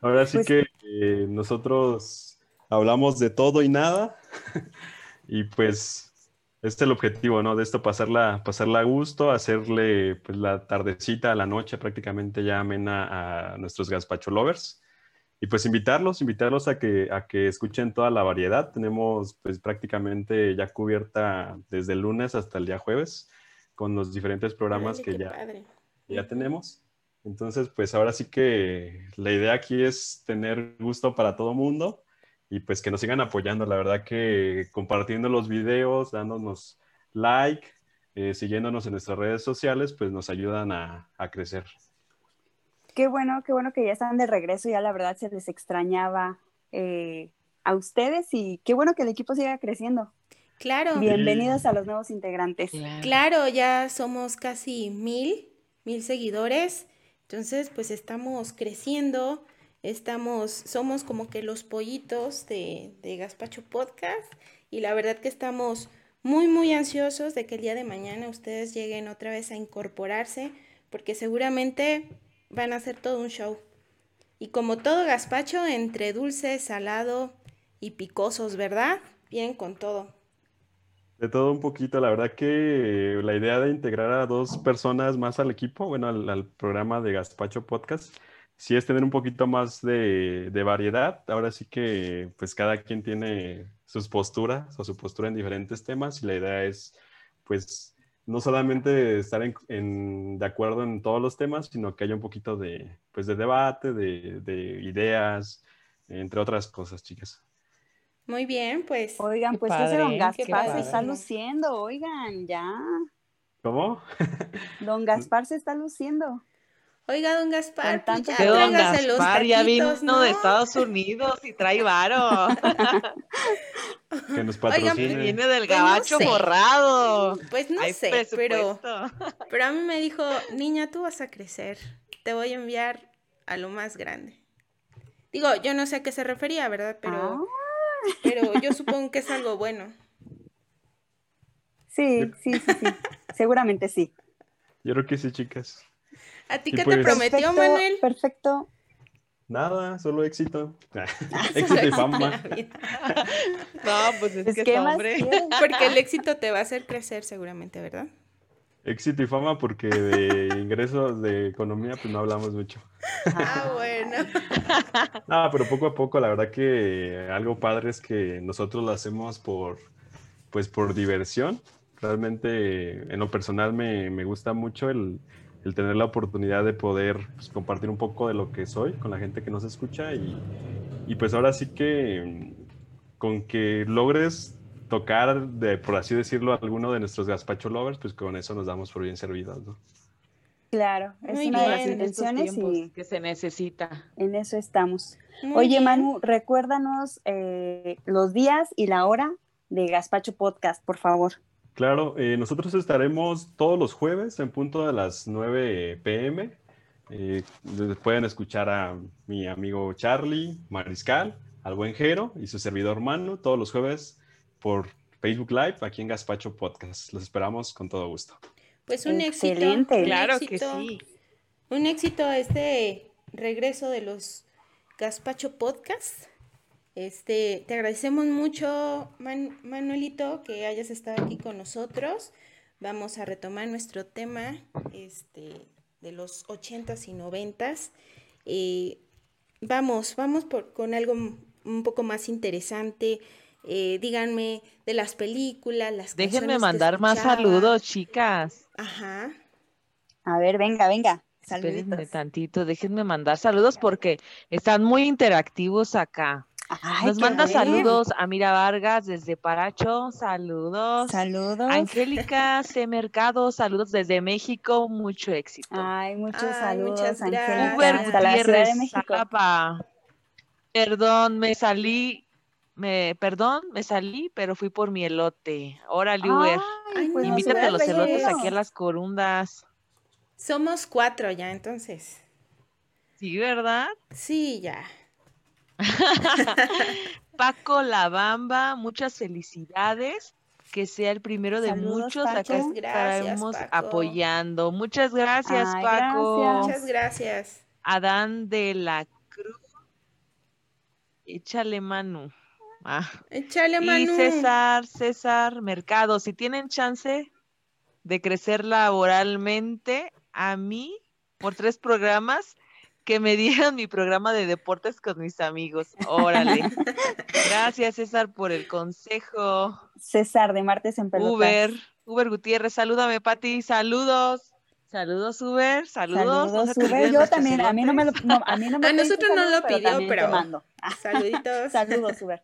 Speaker 1: Ahora sí
Speaker 4: Pues-
Speaker 1: que eh, nosotros hablamos de todo y nada. y pues este es el objetivo, ¿no? De esto pasarla, pasarla a gusto, hacerle pues la tardecita, la noche prácticamente ya amena a nuestros gazpacho lovers. Y pues invitarlos, invitarlos a que, a que escuchen toda la variedad. Tenemos pues prácticamente ya cubierta desde el lunes hasta el día jueves con los diferentes programas que ya,
Speaker 2: padre.
Speaker 1: ya tenemos. Entonces, pues ahora sí que la idea aquí es tener gusto para todo mundo y pues que nos sigan apoyando. La verdad que compartiendo los videos, dándonos like, eh, siguiéndonos en nuestras redes sociales, pues nos ayudan a, crecer.
Speaker 4: Qué bueno, qué bueno que ya están de regreso, ya la verdad se les extrañaba eh, a ustedes y qué bueno que el equipo siga creciendo.
Speaker 2: Claro.
Speaker 4: Bienvenidos a los nuevos integrantes.
Speaker 2: Claro. ya somos casi mil, mil seguidores. Entonces, pues estamos creciendo, estamos, somos como que los pollitos de, de Gaspacho Podcast y la verdad que estamos muy, muy ansiosos de que el día de mañana ustedes lleguen otra vez a incorporarse porque seguramente van a hacer todo un show. Y como todo gazpacho, entre dulce, salado y picosos, ¿verdad? Vienen con todo.
Speaker 1: De todo un poquito, la verdad que la idea de integrar a dos personas más al equipo, bueno, al, programa de Gaspacho Podcast, sí es tener un poquito más de, variedad. Ahora sí que pues cada quien tiene sus posturas o su postura en diferentes temas y la idea es pues no solamente estar en, de acuerdo en todos los temas, sino que haya un poquito de, pues, de debate, de, de ideas, entre otras cosas, chicas.
Speaker 2: Muy bien, pues.
Speaker 4: Oigan, pues ese don Gaspar se está luciendo, oigan, ya.
Speaker 1: ¿Cómo?
Speaker 4: Don Gaspar se está luciendo.
Speaker 2: Oiga, don Gaspar,
Speaker 3: pues ya don Gaspar ya vino ¿no? de Estados Unidos y trae varo.
Speaker 1: que nos patrocine. Oigan,
Speaker 3: pues, viene del pues gabacho borrado.
Speaker 2: Pues no sé, pero, pero a mí me dijo, niña, tú vas a crecer, te voy a enviar a lo más grande. Digo, yo no sé a qué se refería, ¿verdad? Pero... Ah. Pero yo supongo que es algo bueno.
Speaker 4: Sí, sí, sí, sí. Seguramente sí.
Speaker 1: Yo creo que sí, chicas.
Speaker 2: ¿A ti qué te pues prometió, Manuel?
Speaker 4: Perfecto.
Speaker 1: Nada, solo éxito. éxito y fama.
Speaker 3: no, pues es, que es hombre.
Speaker 2: Porque el éxito te va a hacer crecer seguramente, ¿verdad?
Speaker 1: Éxito y fama porque de ingresos de economía pues no hablamos mucho.
Speaker 2: Ah, bueno.
Speaker 1: no, pero poco a poco la verdad que algo padre es que nosotros lo hacemos por pues por diversión. Realmente en lo personal me, gusta mucho el, tener la oportunidad de poder pues, compartir un poco de lo que soy con la gente que nos escucha y, y pues ahora sí que con que logres tocar, de, por así decirlo, alguno de nuestros gazpacho lovers, pues con eso nos damos por bien servidos, ¿no?
Speaker 4: Claro, es una de las intenciones y
Speaker 3: que se necesita.
Speaker 4: En eso estamos. Oye, Manu, recuérdanos eh, los días y la hora de Gaspacho Podcast, por favor.
Speaker 1: Claro, eh, nosotros estaremos todos los jueves en punto de las 9 pm. Eh, pueden escuchar a mi amigo Charlie Mariscal, al buen Jero y su servidor Manu todos los jueves por Facebook Live aquí en Gaspacho Podcast. Los esperamos con todo gusto.
Speaker 2: Pues un Excelente. éxito.
Speaker 3: claro que sí.
Speaker 2: Un éxito este regreso de los Gaspacho Podcast. Este, te agradecemos mucho, Manuelito, que hayas estado aquí con nosotros. Vamos a retomar nuestro tema este, de los ochentas y noventas. Eh, vamos, vamos por, con algo un poco más interesante. Eh, díganme de las películas, las
Speaker 3: Déjenme mandar más saludos, chicas.
Speaker 2: Ajá.
Speaker 4: A ver, venga, venga.
Speaker 3: Espérenme tantito, déjenme mandar saludos porque están muy interactivos acá. Nos manda saludos a Mira Vargas desde Paracho, saludos.
Speaker 4: Saludos.
Speaker 3: Angélica C. Mercado, saludos desde México, mucho éxito.
Speaker 4: Ay, muchos saludos, muchas
Speaker 3: gracias. Uber Gutiérrez, Perdón, me salí me, perdón, me salí, pero fui por mi elote. Órale, Uber. Pues Invítate a los elotes aquí a las corundas.
Speaker 2: Somos cuatro ya, entonces.
Speaker 3: Sí, ¿verdad?
Speaker 2: Sí, ya.
Speaker 3: Paco La Bamba, muchas felicidades. Que sea el primero de muchos Paco. acá estaremos apoyando. Muchas gracias, Paco.
Speaker 2: Muchas gracias.
Speaker 3: Adán de la Cruz. Échale mano. Ah.
Speaker 2: Échale mano.
Speaker 3: Y César, César Mercado, si tienen chance de crecer laboralmente, a mí, por tres programas, que me dieran mi programa de deportes con mis amigos. Órale. Gracias, César, por el consejo.
Speaker 4: César, de martes en pelotas.
Speaker 3: Uber, Uber Gutiérrez, salúdame, Pati, saludos. Saludos, Uber, saludos.
Speaker 4: Saludos, Uber. Yo también, a mí no me lo, no, a mí no me
Speaker 2: A nosotros no lo pidió, pero-
Speaker 4: te mando.
Speaker 2: Saluditos.
Speaker 4: Saludos, Uber.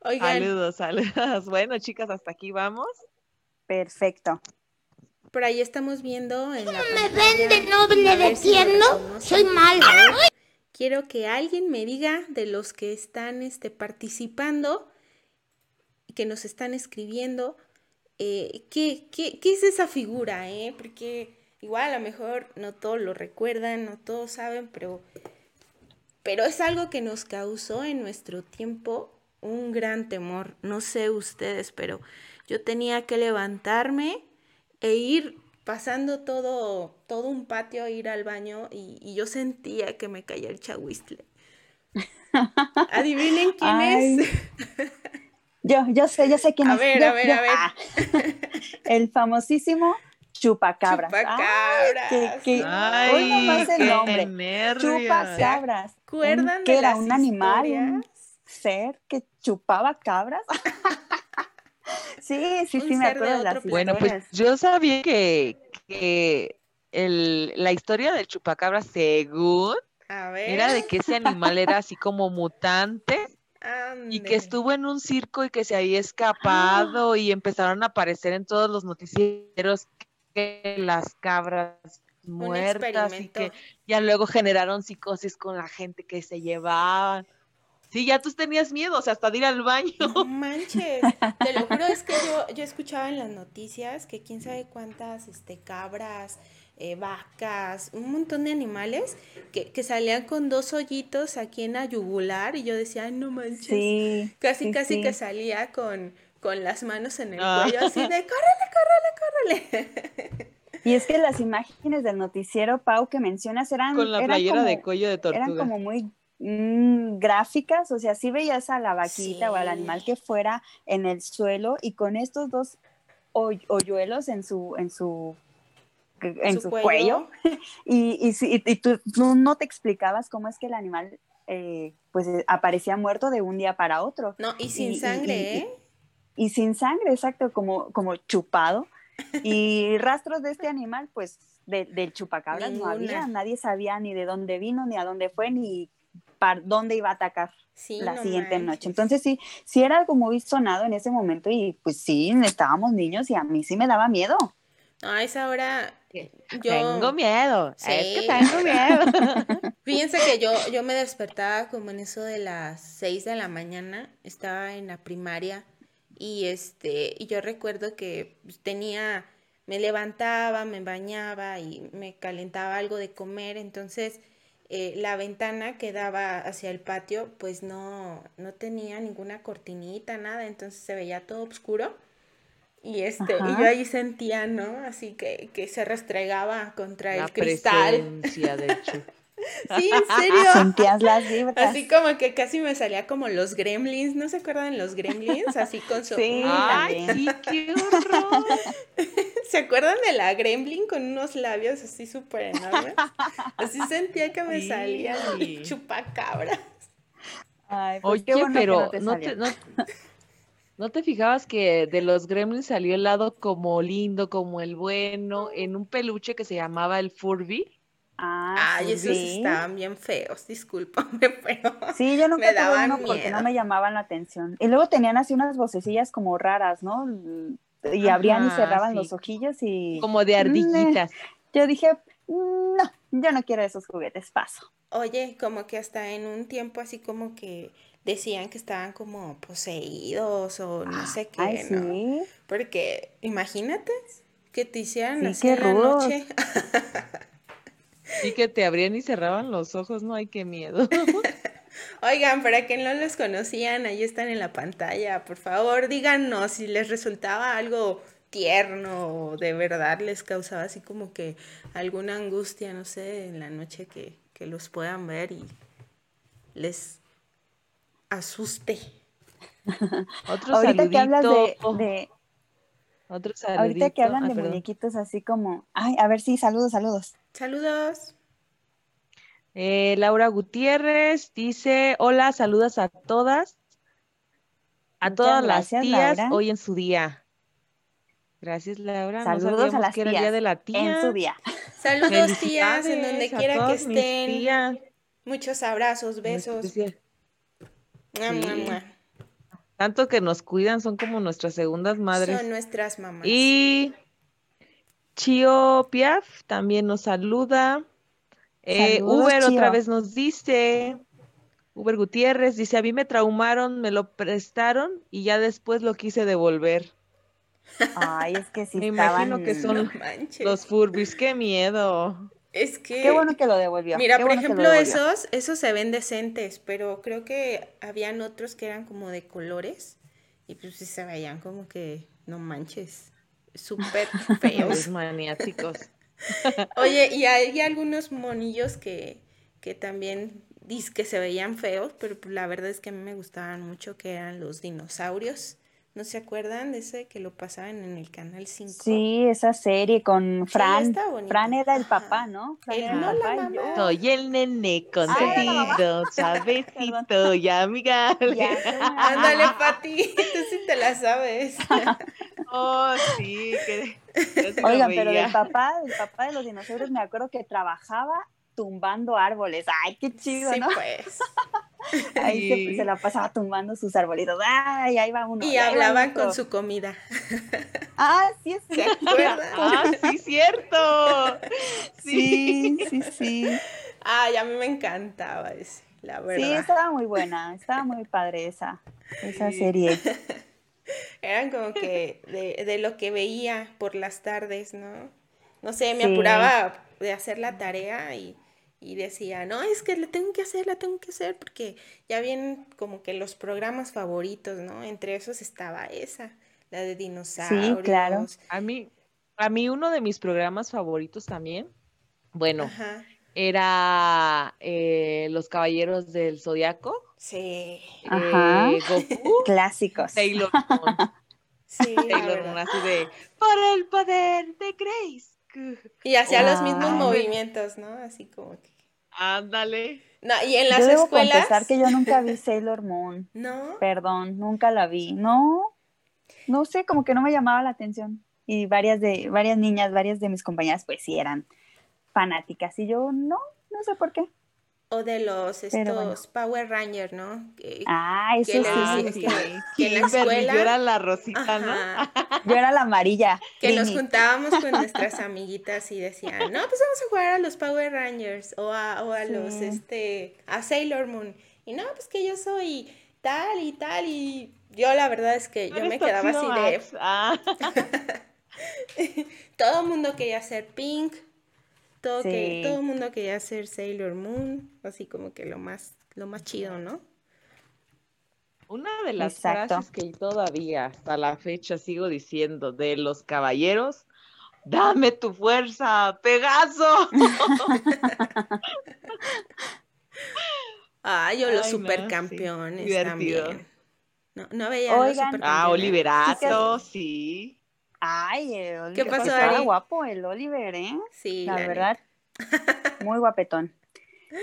Speaker 2: Oigan,
Speaker 3: Saludos, saludos. Bueno, chicas, hasta aquí vamos.
Speaker 4: Perfecto.
Speaker 2: Por ahí estamos viendo en la
Speaker 5: me
Speaker 2: pantalla,
Speaker 5: vende noble de
Speaker 2: si
Speaker 5: tierno, soy malo.
Speaker 2: Quiero que alguien me diga de los que están este, participando y que nos están escribiendo, eh, ¿qué, qué, qué es esa figura? Eh? Porque igual a lo mejor no todos lo recuerdan, no todos saben, pero, pero es algo que nos causó en nuestro tiempo un gran temor. No sé ustedes, pero yo tenía que levantarme e ir pasando todo, todo un patio a ir al baño y, y yo sentía que me caía el chahuistle. Adivinen quién
Speaker 4: Ay.
Speaker 2: es.
Speaker 4: Yo, yo sé, yo sé quién
Speaker 2: A
Speaker 4: es.
Speaker 2: ver,
Speaker 4: Yo-
Speaker 2: a ver,
Speaker 4: yo-
Speaker 2: a ver.
Speaker 4: ah. El famosísimo chupacabras. Ay,
Speaker 2: Chupacabras.
Speaker 4: que- que-
Speaker 3: Ay,
Speaker 4: hoy nomás el nombre.
Speaker 3: nervios.
Speaker 4: Chupacabras.
Speaker 2: ¿Acuerdan
Speaker 4: Un-
Speaker 2: de
Speaker 4: que era
Speaker 2: las
Speaker 4: un animal, un
Speaker 2: historias?
Speaker 4: ser que chupaba cabras. sí, sí, sí, me acuerdo de las
Speaker 3: Bueno, pues yo sabía que, que el, la historia del chupacabra, según,
Speaker 2: A ver.
Speaker 3: era de que ese animal era así como mutante y que estuvo en un circo y que se había escapado y empezaron a aparecer en todos los noticieros que las cabras muertas y que ya luego generaron psicosis con la gente que se llevaban. Sí, ya tú tenías miedo, o sea, hasta de ir al baño.
Speaker 2: No manches, te lo juro, es que yo, yo escuchaba en las noticias que quién sabe cuántas este, cabras, eh, vacas, un montón de animales que, que salían con dos hoyitos aquí en la yugular y yo decía, ay, no manches.
Speaker 4: Sí.
Speaker 2: Casi,
Speaker 4: sí,
Speaker 2: casi
Speaker 4: sí.
Speaker 2: que salía con, con las manos en el
Speaker 3: Ah.
Speaker 2: cuello, así de, córrele, córrele, córrele.
Speaker 4: Y es que las imágenes del noticiero, Pau, que mencionas eran,
Speaker 3: Con la
Speaker 4: eran
Speaker 3: playera de
Speaker 4: como-
Speaker 3: cuello de
Speaker 4: eran
Speaker 3: tortuga.
Speaker 4: como muy mm, gráficas, o sea, sí veías a la vaquita o al animal que fuera en el suelo y con estos dos hoy- hoyuelos en su, en su, en su, cuello, y, y, y- y tú, tú no te explicabas cómo es que el animal eh, pues eh, aparecía muerto de un día para otro.
Speaker 2: No, y sin
Speaker 4: Y-
Speaker 2: sangre, ¿eh?
Speaker 4: Y sin sangre, exacto, como, como chupado. Y rastros de este animal, pues de- del chupacabras no había, nadie sabía ni de dónde vino, ni a dónde fue, ni para dónde iba a atacar
Speaker 2: Sí,
Speaker 4: la
Speaker 2: no
Speaker 4: siguiente
Speaker 2: manches.
Speaker 4: noche. Entonces sí, sí era algo muy sonado en ese momento y pues sí, estábamos niños y a mí sí me daba miedo.
Speaker 2: No, a esa hora yo...
Speaker 3: Tengo miedo, es que
Speaker 2: Sí.
Speaker 3: tengo miedo.
Speaker 2: Fíjense que yo, yo me despertaba como en eso de las 6 de la mañana, estaba en la primaria y este, y yo recuerdo que pues, tenía, me levantaba, me bañaba y me calentaba algo de comer, entonces eh, la ventana que daba hacia el patio pues no, no tenía ninguna cortinita, nada, entonces se veía todo oscuro. Y este, y yo ahí sentía, ¿no? Así que, que se restregaba contra
Speaker 3: La
Speaker 2: el cristal.
Speaker 3: presencia de.
Speaker 2: Sí, en serio.
Speaker 4: Sentías las vibras.
Speaker 2: Así como que casi me salía como los gremlins, ¿no se acuerdan los gremlins? Así con su...
Speaker 4: Sí.
Speaker 3: Ay, sí, qué horror.
Speaker 2: ¿Se acuerdan de la gremlin con unos labios así súper enormes? Así sentía que me
Speaker 3: Sí.
Speaker 2: salían el chupacabras.
Speaker 4: Ay, pues
Speaker 3: Oye,
Speaker 4: qué bueno que
Speaker 3: pero
Speaker 4: no te
Speaker 3: no, te, no, ¿no te fijabas que de los gremlins salió el lado como lindo, como el bueno, en un peluche que se llamaba el Furby?
Speaker 4: Ah,
Speaker 2: Ay,
Speaker 4: sí.
Speaker 2: esos estaban bien feos, discúlpame, pero...
Speaker 4: Sí, yo nunca
Speaker 2: me daban
Speaker 4: uno porque
Speaker 2: miedo.
Speaker 4: no me llamaban la atención. Y luego tenían así unas vocecillas como raras, ¿no? Y abrían y cerraban
Speaker 3: sí.
Speaker 4: los ojillos y
Speaker 3: Como de ardillitas.
Speaker 4: yo dije, no, yo no quiero esos juguetes, paso.
Speaker 2: Oye, como que hasta en un tiempo así como que decían que estaban como poseídos o no sé qué,
Speaker 4: Ay,
Speaker 2: ¿no?
Speaker 4: sí.
Speaker 2: Porque imagínate que te hicieran
Speaker 4: Sí,
Speaker 2: así
Speaker 4: qué
Speaker 2: en la noche.
Speaker 3: Sí que te abrían y cerraban los ojos, no hay qué miedo.
Speaker 2: Oigan, para que no los conocían, ahí están en la pantalla. Por favor, díganos si les resultaba algo tierno o de verdad les causaba así como que alguna angustia, no sé, en la noche que, que los puedan ver y les asuste.
Speaker 3: Otro
Speaker 4: Ahorita que hablas de, de-
Speaker 3: Otro
Speaker 4: ahorita que hablan
Speaker 3: Ah,
Speaker 4: de
Speaker 3: perdón.
Speaker 4: muñequitos así como, ay, a ver, sí, saludos, saludos.
Speaker 2: Saludos.
Speaker 3: Eh, Laura Gutiérrez dice, hola, saludos a todas, a
Speaker 4: Muchas
Speaker 3: todas las tías
Speaker 4: Laura.
Speaker 3: hoy en su día. Gracias, Laura.
Speaker 4: Saludos
Speaker 3: no
Speaker 4: a las
Speaker 3: que era
Speaker 4: tías
Speaker 3: el día de la tía.
Speaker 4: en su día.
Speaker 2: Saludos, tías, en donde quiera que estén.
Speaker 3: tías.
Speaker 2: Muchos abrazos, besos. Mua, mua.
Speaker 3: Tanto que nos cuidan, son como nuestras segundas madres.
Speaker 2: Son nuestras mamás.
Speaker 3: Y Chio Piaf también nos saluda. Eh,
Speaker 4: Saludos,
Speaker 3: Uber otra vez nos dice, Uber Gutiérrez dice, a mí me traumaron, me lo prestaron y ya después lo quise devolver.
Speaker 4: Ay, es que sí
Speaker 3: Me
Speaker 4: estaban...
Speaker 3: imagino que son
Speaker 2: No manches.
Speaker 3: los Furbis, qué miedo.
Speaker 2: Es que.
Speaker 4: Qué bueno que lo devolvió.
Speaker 2: Mira,
Speaker 4: qué
Speaker 2: por
Speaker 4: bueno
Speaker 2: ejemplo, esos, esos se ven decentes, pero creo que habían otros que eran como de colores y pues sí se veían como que no manches, súper feos.
Speaker 3: maniáticos.
Speaker 2: Oye, y hay algunos monillos que, que también dis que se veían feos, pero la verdad es que a mí me gustaban mucho, que eran los dinosaurios. ¿No se acuerdan de ese que lo pasaban en el canal 5?
Speaker 4: Sí, esa serie con Fran. Fran era el papá, ¿no? Fran
Speaker 2: El-
Speaker 4: era el
Speaker 2: no, la
Speaker 4: papá y
Speaker 2: mamá.
Speaker 4: yo-
Speaker 3: Soy el nene
Speaker 4: Ah, la
Speaker 3: consentido, suavecito y amigable.
Speaker 2: Ándale. Pati, tú sí te la sabes.
Speaker 3: Oh, sí, que
Speaker 4: Oigan, pero del papá, del papá de los dinosaurios me acuerdo que trabajaba tumbando árboles. Ay, qué chido,
Speaker 2: Sí,
Speaker 4: ¿no?
Speaker 2: pues.
Speaker 4: Ahí se,
Speaker 3: Sí.
Speaker 4: se la pasaba tumbando sus arbolitos. Ay, ahí va uno.
Speaker 2: Y hablaban con su comida.
Speaker 4: Ah, sí, es
Speaker 2: ¿Se
Speaker 4: cierto.
Speaker 3: Ah, sí, cierto.
Speaker 4: Sí, sí, sí.
Speaker 2: Ay, a mí me encantaba ese, la
Speaker 4: Sí,
Speaker 2: verdad.
Speaker 4: estaba muy buena, estaba muy padre esa, esa
Speaker 3: Sí.
Speaker 4: serie.
Speaker 2: Eran como que de, de lo que veía por las tardes, ¿no? No sé, me
Speaker 4: Sí.
Speaker 2: apuraba de hacer la tarea y, y decía, no, es que la tengo que hacer, la tengo que hacer, porque ya vienen como que los programas favoritos, ¿no? Entre esos estaba esa, la de dinosaurios.
Speaker 4: claro.
Speaker 3: A mí, a mí uno de mis programas favoritos también, bueno,
Speaker 2: Ajá,
Speaker 3: era eh, Los Caballeros del Zodiaco,
Speaker 2: sí,
Speaker 4: Ajá.
Speaker 3: eh, Goku,
Speaker 4: Clásicos.
Speaker 3: Taylor Moon,
Speaker 2: sí,
Speaker 3: Taylor. Moon, así de, por el poder de Grace.
Speaker 2: Y hacía los mismos
Speaker 4: Ay.
Speaker 2: movimientos, ¿no? Así como que...
Speaker 3: Ándale.
Speaker 2: No, y en las
Speaker 4: Yo debo
Speaker 2: escuelas...
Speaker 4: confesar que yo nunca vi Sailor Moon.
Speaker 2: No,
Speaker 4: Perdón, nunca la vi. No, no sé, como que no me llamaba la atención. Y varias de, varias niñas, varias de mis compañeras, pues sí eran fanáticas. Y yo no, no sé por qué.
Speaker 2: O de los
Speaker 4: bueno.
Speaker 2: estos Power Rangers, ¿no? Que,
Speaker 4: Ah, eso
Speaker 2: que
Speaker 4: sí,
Speaker 2: les-
Speaker 4: sí,
Speaker 2: sí. que en la escuela-
Speaker 3: yo era la Rosita, ¿no?
Speaker 4: Yo era la amarilla.
Speaker 2: que nos juntábamos con nuestras amiguitas y decían, no, pues vamos a jugar a los Power Rangers o a, o a los, este, a Sailor Moon. Y no, pues que yo soy tal y tal y yo la verdad es que yo me quedaba así de.
Speaker 3: Ah,
Speaker 2: todo el mundo quería ser Pink, todo, que, todo el mundo quería ser Sailor Moon, así como que lo más, lo más chido, ¿no?
Speaker 3: Una de las
Speaker 4: Exacto.
Speaker 3: frases que todavía hasta la fecha sigo diciendo de los caballeros, dame tu fuerza, Pegaso.
Speaker 2: Ah, yo los
Speaker 3: Ay, no, sí,
Speaker 2: supercampeones
Speaker 3: divertido.
Speaker 2: también. No, no veía los supercampeones.
Speaker 3: Ah, Oliverato, sí.
Speaker 4: Ay, el
Speaker 2: ¿Qué
Speaker 4: Oliver,
Speaker 2: pasó,
Speaker 4: estaba
Speaker 2: Ari?
Speaker 4: guapo el Oliver, ¿eh?
Speaker 2: Sí,
Speaker 4: la
Speaker 2: la
Speaker 4: verdad. Muy guapetón.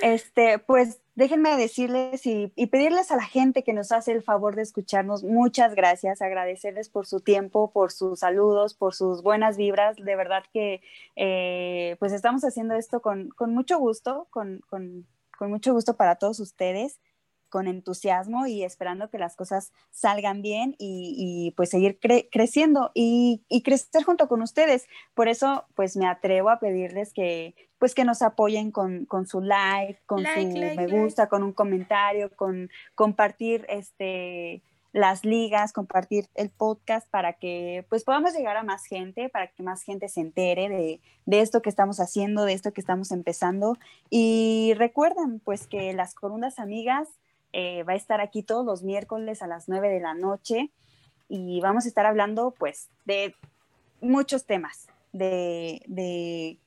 Speaker 4: Este, pues déjenme decirles y, y pedirles a la gente que nos hace el favor de escucharnos, muchas gracias, agradecerles por su tiempo, por sus saludos, por sus buenas vibras. De verdad que eh, pues estamos haciendo esto con, con mucho gusto, con, con- con mucho gusto para todos ustedes, con entusiasmo y esperando que las cosas salgan bien y, y, pues seguir cre- creciendo y, y crecer junto con ustedes. Por eso, pues me atrevo a pedirles que, pues que nos apoyen con, con su like, con
Speaker 2: Like,
Speaker 4: su
Speaker 2: like,
Speaker 4: me
Speaker 2: like.
Speaker 4: gusta, con un comentario, con compartir este las ligas, compartir el podcast para que pues podamos llegar a más gente, para que más gente se entere de, de esto que estamos haciendo, de esto que estamos empezando. Y recuerden pues que las corundas amigas eh, va a estar aquí todos los miércoles a las 9 de la noche y vamos a estar hablando pues de muchos temas, de, de,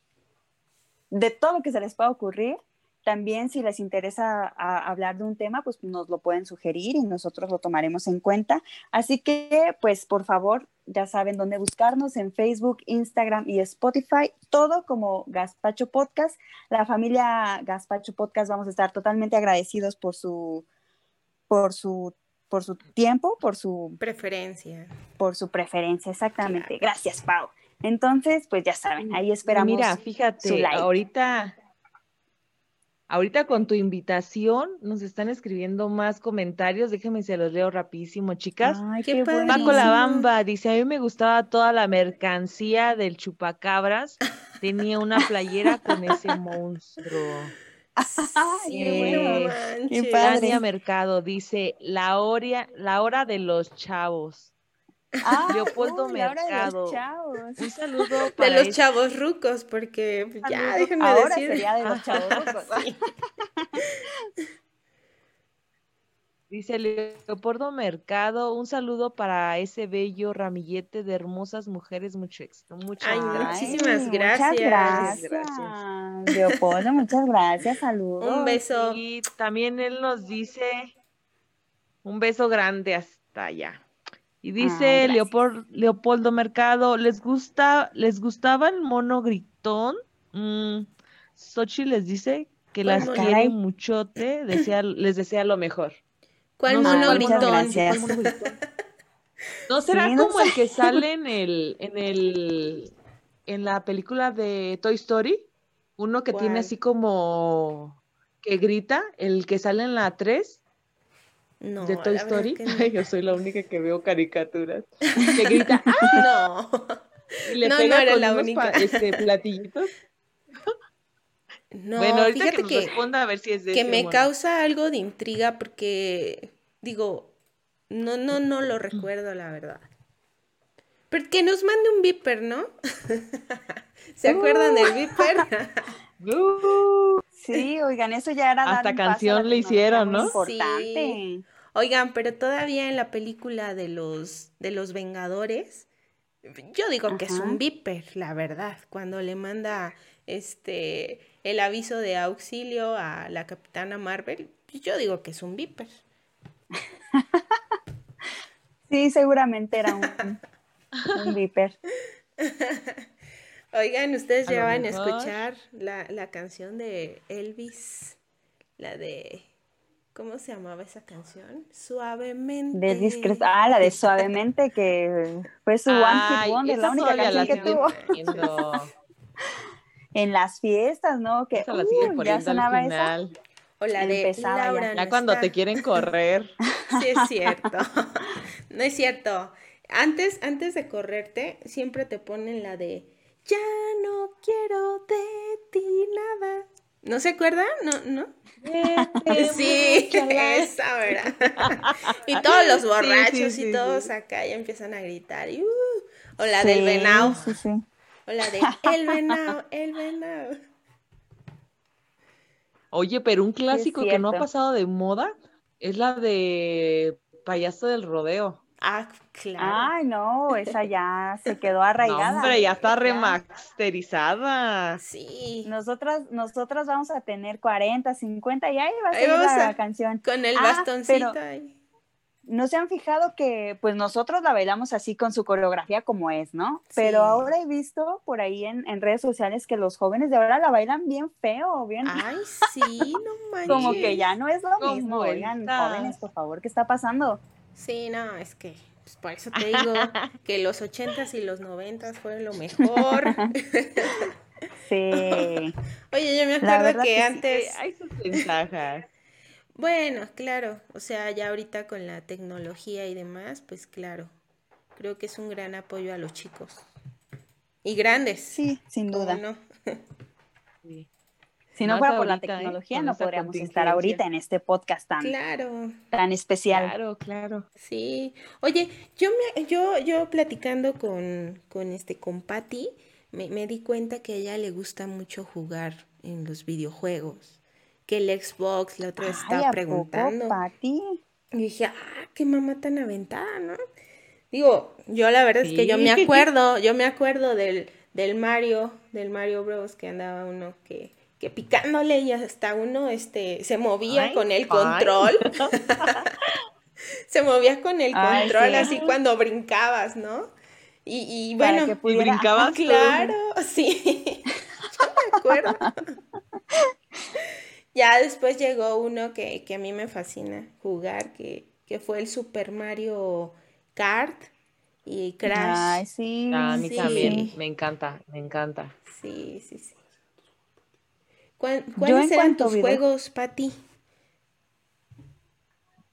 Speaker 4: de todo lo que se les pueda ocurrir. También si les interesa a- hablar de un tema, pues nos lo pueden sugerir y nosotros lo tomaremos en cuenta. Así que, pues por favor, ya saben dónde buscarnos en Facebook, Instagram y Spotify, todo como Gaspacho Podcast. La familia Gaspacho Podcast vamos a estar totalmente agradecidos por su, por su por su tiempo, por su
Speaker 2: preferencia.
Speaker 4: Por su preferencia, exactamente. Gracias, Pau. Entonces, pues ya saben, ahí esperamos.
Speaker 3: Mira, fíjate, ahorita Ahorita con tu invitación nos están escribiendo más comentarios. Déjenme se los leo rapidísimo, chicas.
Speaker 4: Ay, qué,
Speaker 3: Paco La Bamba dice, a mí me gustaba toda la mercancía del chupacabras. Tenía una playera con ese monstruo.
Speaker 2: Ay, eh,
Speaker 3: qué Mercado dice, la hora, la hora de los chavos.
Speaker 4: Ah,
Speaker 3: Leopoldo Mercado. Un saludo
Speaker 2: para de los chavos rucos, porque ya déjenme
Speaker 4: Ahora
Speaker 2: decir.
Speaker 4: sería de los chavos rucos.
Speaker 3: Dice Leopoldo Mercado, un saludo para ese bello ramillete de hermosas mujeres, mucho éxito. Muchas
Speaker 2: Ay,
Speaker 3: gracias.
Speaker 2: Muchísimas gracias.
Speaker 4: Muchas gracias. Leopoldo, muchas gracias, saludos.
Speaker 2: Un beso.
Speaker 3: Y también él nos dice un beso grande hasta allá. Y dice Leopoldo Mercado, ¿les gusta, les gustaba el mono gritón? Mm, Sochi les dice que las quiere muchote, desea, les desea lo mejor.
Speaker 2: ¿Cuál mono
Speaker 4: gritón?
Speaker 3: ¿No será como el que sale en el, en el, en la película de Toy Story? Uno que tiene así como que grita, el que sale en la 3 de Toy Story. yo soy la única que veo caricaturas. Que grita,
Speaker 2: ¡ah! No.
Speaker 3: Y le pega con la única. este, platillitos.
Speaker 2: No,
Speaker 3: bueno, ahorita
Speaker 2: fíjate
Speaker 3: que, que responda a ver si es de
Speaker 2: Que me causa algo de intriga porque, digo, no, no, no lo recuerdo, la verdad. Pero que nos mande un viper, ¿no? ¿Se acuerdan del viper?
Speaker 4: Uh. Sí, oigan, eso ya era.
Speaker 3: Hasta canción le hicieron, ¿no?
Speaker 4: Importante.
Speaker 2: Oigan, pero todavía en la película de los, de los Vengadores, yo digo que es un viper, la verdad, cuando le manda este el aviso de auxilio a la capitana Marvel, yo digo que es un viper.
Speaker 4: sí, seguramente era un, un viper.
Speaker 2: Oigan, ustedes ya van a escuchar la, la, canción de Elvis, la de, ¿cómo se llamaba esa canción? Suavemente.
Speaker 4: De Ah, la de Suavemente, que fue su One Hit Wonder, la única canción que tuvo. en las fiestas, ¿no? Que
Speaker 3: la uh, ya sonaba.
Speaker 2: O la de Laura.
Speaker 3: Ya, cuando te quieren correr.
Speaker 2: Sí, es cierto. no es cierto. Antes, antes de correrte, siempre te ponen la de ya no quiero de ti nada. ¿No se acuerdan? ¿No? ¿No? sí, esa, ¿verdad? y todos los borrachos y todos acá ya empiezan a gritar. Y, uh, o la del venao. O la de el venao, el venao.
Speaker 3: Oye, pero un clásico que no ha pasado de moda es la de payaso del rodeo.
Speaker 2: Ah, claro.
Speaker 4: Ay, no, esa ya se quedó arraigada.
Speaker 3: No, hombre, ya está remasterizada.
Speaker 2: Sí.
Speaker 4: Nosotras, nosotras vamos a tener 40, 50 y ahí va a ser la canción.
Speaker 2: Con el ah, bastoncito ahí.
Speaker 4: No se han fijado que pues nosotros la bailamos así con su coreografía como es, ¿no? Pero ahora he visto por ahí en, redes sociales que los jóvenes de ahora la bailan bien feo, bien.
Speaker 2: Ay, sí, no manches.
Speaker 4: como que ya no es lo mismo. Oigan, jóvenes, por favor, ¿qué está pasando?
Speaker 2: Sí, no, es que pues por eso te digo que los ochentas y los noventas fueron lo mejor.
Speaker 4: Sí.
Speaker 2: Oye, yo me acuerdo que, antes.
Speaker 3: hay sus ventajas.
Speaker 2: Bueno, claro. O sea, ya ahorita con la tecnología y demás, pues claro. Creo que es un gran apoyo a los chicos. Y grandes.
Speaker 4: Sí, sin duda.
Speaker 2: No?
Speaker 4: Sí. Si no fuera por la ¿eh? tecnología, no podríamos estar ahorita en este podcast tan,
Speaker 2: claro.
Speaker 4: tan especial.
Speaker 3: Claro, claro.
Speaker 2: Sí. Oye, yo me, yo, yo platicando con, con este, con Patty, me, me di cuenta que a ella le gusta mucho jugar en los videojuegos. Que el Xbox, la otra vez estaba preguntando. Y dije, ah, qué mamá tan aventada, ¿no? Digo, yo la verdad es que yo me acuerdo, yo me acuerdo del, del Mario, del Mario Bros. que andaba uno que que picándole y hasta uno este, se movía con el control. se movía con el control así cuando brincabas, ¿no? Y, y bueno,
Speaker 3: y brincabas.
Speaker 2: Claro, sí. Yo me acuerdo. Ya después llegó uno que, que, a mí me fascina jugar, que que fue el Super Mario Kart y Crash.
Speaker 4: Ay, sí.
Speaker 3: Ah, a mí
Speaker 2: Sí.
Speaker 3: también, me encanta, me encanta.
Speaker 2: Sí, sí, sí. ¿Cuál-
Speaker 4: Yo
Speaker 2: ¿Cuáles eran tus
Speaker 4: video-
Speaker 2: juegos, Pati?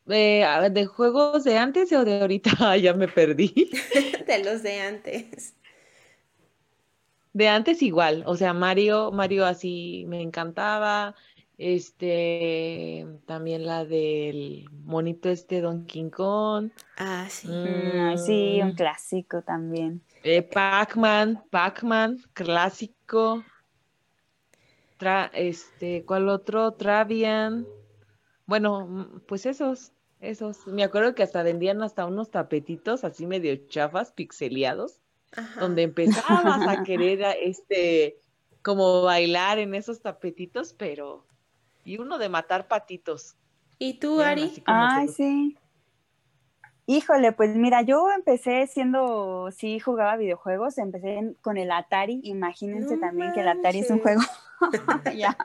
Speaker 3: Eh, ¿de juegos de antes o de ahorita? Ah, ya me perdí.
Speaker 2: De los de antes.
Speaker 3: De antes igual, o sea, Mario, Mario así me encantaba. Este, también la del monito este Donkey Kong.
Speaker 2: Ah, sí.
Speaker 4: Mm, sí, un
Speaker 3: Mm,
Speaker 4: clásico también.
Speaker 3: eh, Pac-Man, Pac-Man, clásico. Tra- este, ¿cuál otro? Travian. Bueno, mm, pues esos, esos. Me acuerdo que hasta vendían hasta unos tapetitos así medio chafas, pixeleados.
Speaker 2: Ajá.
Speaker 3: donde empezabas a querer a- este como bailar en esos tapetitos, pero y uno de matar patitos.
Speaker 2: ¿Y tú,
Speaker 3: Eran
Speaker 2: Ari?
Speaker 4: Ay, sí. Híjole, pues mira, yo empecé siendo, sí jugaba videojuegos, empecé en- con el Atari, imagínense
Speaker 2: No
Speaker 4: también que el Atari es un juego ya,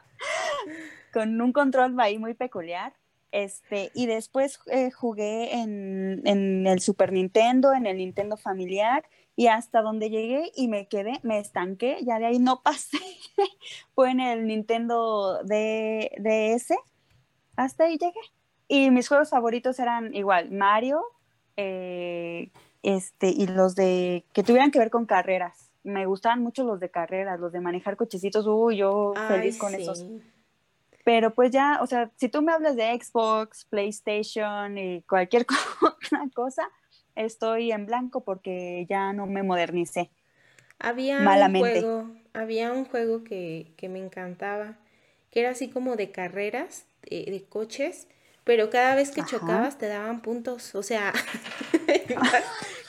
Speaker 4: con un control ahí muy peculiar. Este, y después eh, jugué en, en el Super Nintendo, en el Nintendo familiar, y hasta donde llegué y me quedé, me estanqué, ya de ahí no pasé. Fue en el Nintendo D- DS, hasta ahí llegué. Y mis juegos favoritos eran igual, Mario, eh, este, y los de que tuvieran que ver con carreras. Me gustaban mucho los de carreras, los de manejar cochecitos, uy, yo feliz con
Speaker 2: sí.
Speaker 4: esos. Pero pues ya, o sea, si tú me hablas de Xbox, PlayStation y cualquier cosa, estoy en blanco porque ya no me modernicé.
Speaker 2: Había un
Speaker 4: Malamente.
Speaker 2: juego, había un juego que, que me encantaba, que era así como de carreras, de, de coches, pero cada vez que
Speaker 4: Ajá.
Speaker 2: chocabas te daban puntos, o sea, iba,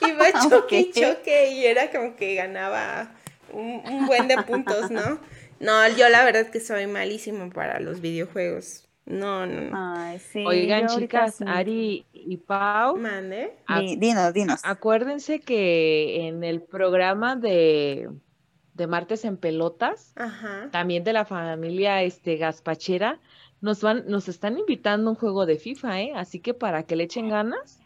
Speaker 2: iba choque y choque y era como que ganaba un, un buen de puntos, ¿no? No, yo la verdad que soy malísimo para los videojuegos. No, no, no.
Speaker 4: Ay, sí.
Speaker 3: Oigan, chicas,
Speaker 4: sí.
Speaker 3: Ari y Pau,
Speaker 2: Mande.
Speaker 4: dinos, dinos.
Speaker 3: acuérdense que en el programa de, de Martes en Pelotas,
Speaker 2: Ajá.
Speaker 3: también de la familia este Gaspachera, nos van, nos están invitando a un juego de FIFA, ¿eh? Así que para que le echen ganas,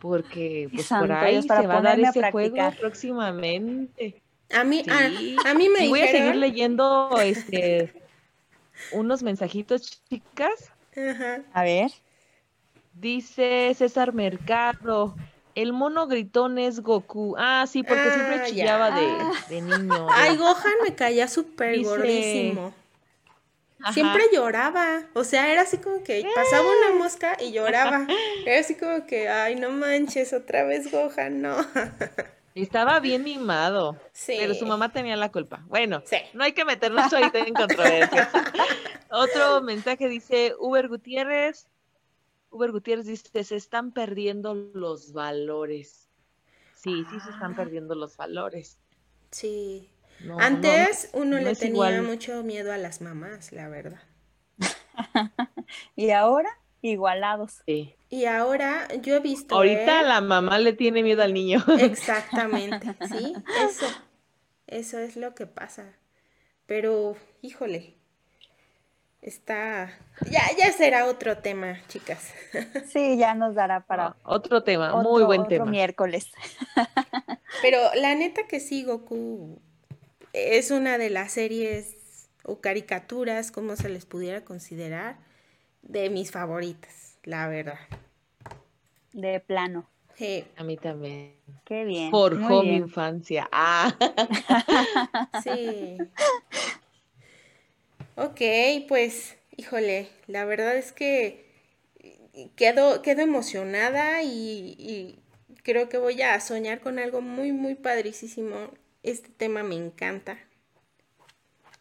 Speaker 3: porque pues por ahí
Speaker 4: Dios, para
Speaker 3: se va a dar
Speaker 4: a
Speaker 3: ese juego próximamente.
Speaker 2: A mí, a-
Speaker 3: Sí.
Speaker 2: a, mí me
Speaker 3: Y voy a seguir leyendo este unos mensajitos, chicas.
Speaker 2: Ajá.
Speaker 4: A ver.
Speaker 3: Dice César Mercado, el mono gritón es Goku. Ah, sí, porque
Speaker 2: Ah,
Speaker 3: siempre
Speaker 2: ya.
Speaker 3: chillaba de,
Speaker 4: Ah.
Speaker 3: de niño.
Speaker 2: Ay, Gohan me caía súper
Speaker 3: Dice-
Speaker 2: gordísimo.
Speaker 3: Ajá.
Speaker 2: Siempre lloraba. O sea, era así como que pasaba una mosca y lloraba. Era así como que, ay, no manches, otra vez Gohan, no.
Speaker 3: Estaba bien mimado,
Speaker 2: Sí.
Speaker 3: pero su mamá tenía la culpa. Bueno,
Speaker 2: Sí.
Speaker 3: no hay que meternos ahorita en controversia. Otro mensaje dice Uber Gutiérrez. Uber Gutiérrez dice, se están perdiendo los valores. Sí, sí se están
Speaker 2: Ah.
Speaker 3: perdiendo los valores.
Speaker 2: Sí.
Speaker 3: No, no,
Speaker 2: Antes uno
Speaker 3: no
Speaker 2: le tenía
Speaker 3: igual.
Speaker 2: mucho miedo a las mamás, la verdad.
Speaker 4: Y ahora, igualados.
Speaker 3: sí.
Speaker 2: Y ahora yo he visto.
Speaker 3: Ahorita
Speaker 2: ¿eh?
Speaker 3: la mamá le tiene miedo al niño.
Speaker 2: Exactamente, sí, eso. Eso es lo que pasa. Pero, híjole. Está. Ya, ya será otro tema, chicas.
Speaker 4: Sí, ya nos dará para
Speaker 3: Otro tema,
Speaker 4: otro,
Speaker 3: muy buen
Speaker 4: otro
Speaker 3: tema.
Speaker 4: miércoles.
Speaker 2: Pero la neta que sí, Goku es una de las series o caricaturas, como se les pudiera considerar, de mis favoritas, la verdad.
Speaker 4: De plano.
Speaker 2: Sí,
Speaker 3: A mí también.
Speaker 4: Qué bien.
Speaker 3: Forjó mi infancia. Ah.
Speaker 2: sí. Ok, pues, híjole, la verdad es que quedo, quedo emocionada y, y creo que voy a soñar con algo muy, muy padricísimo. Este tema me encanta.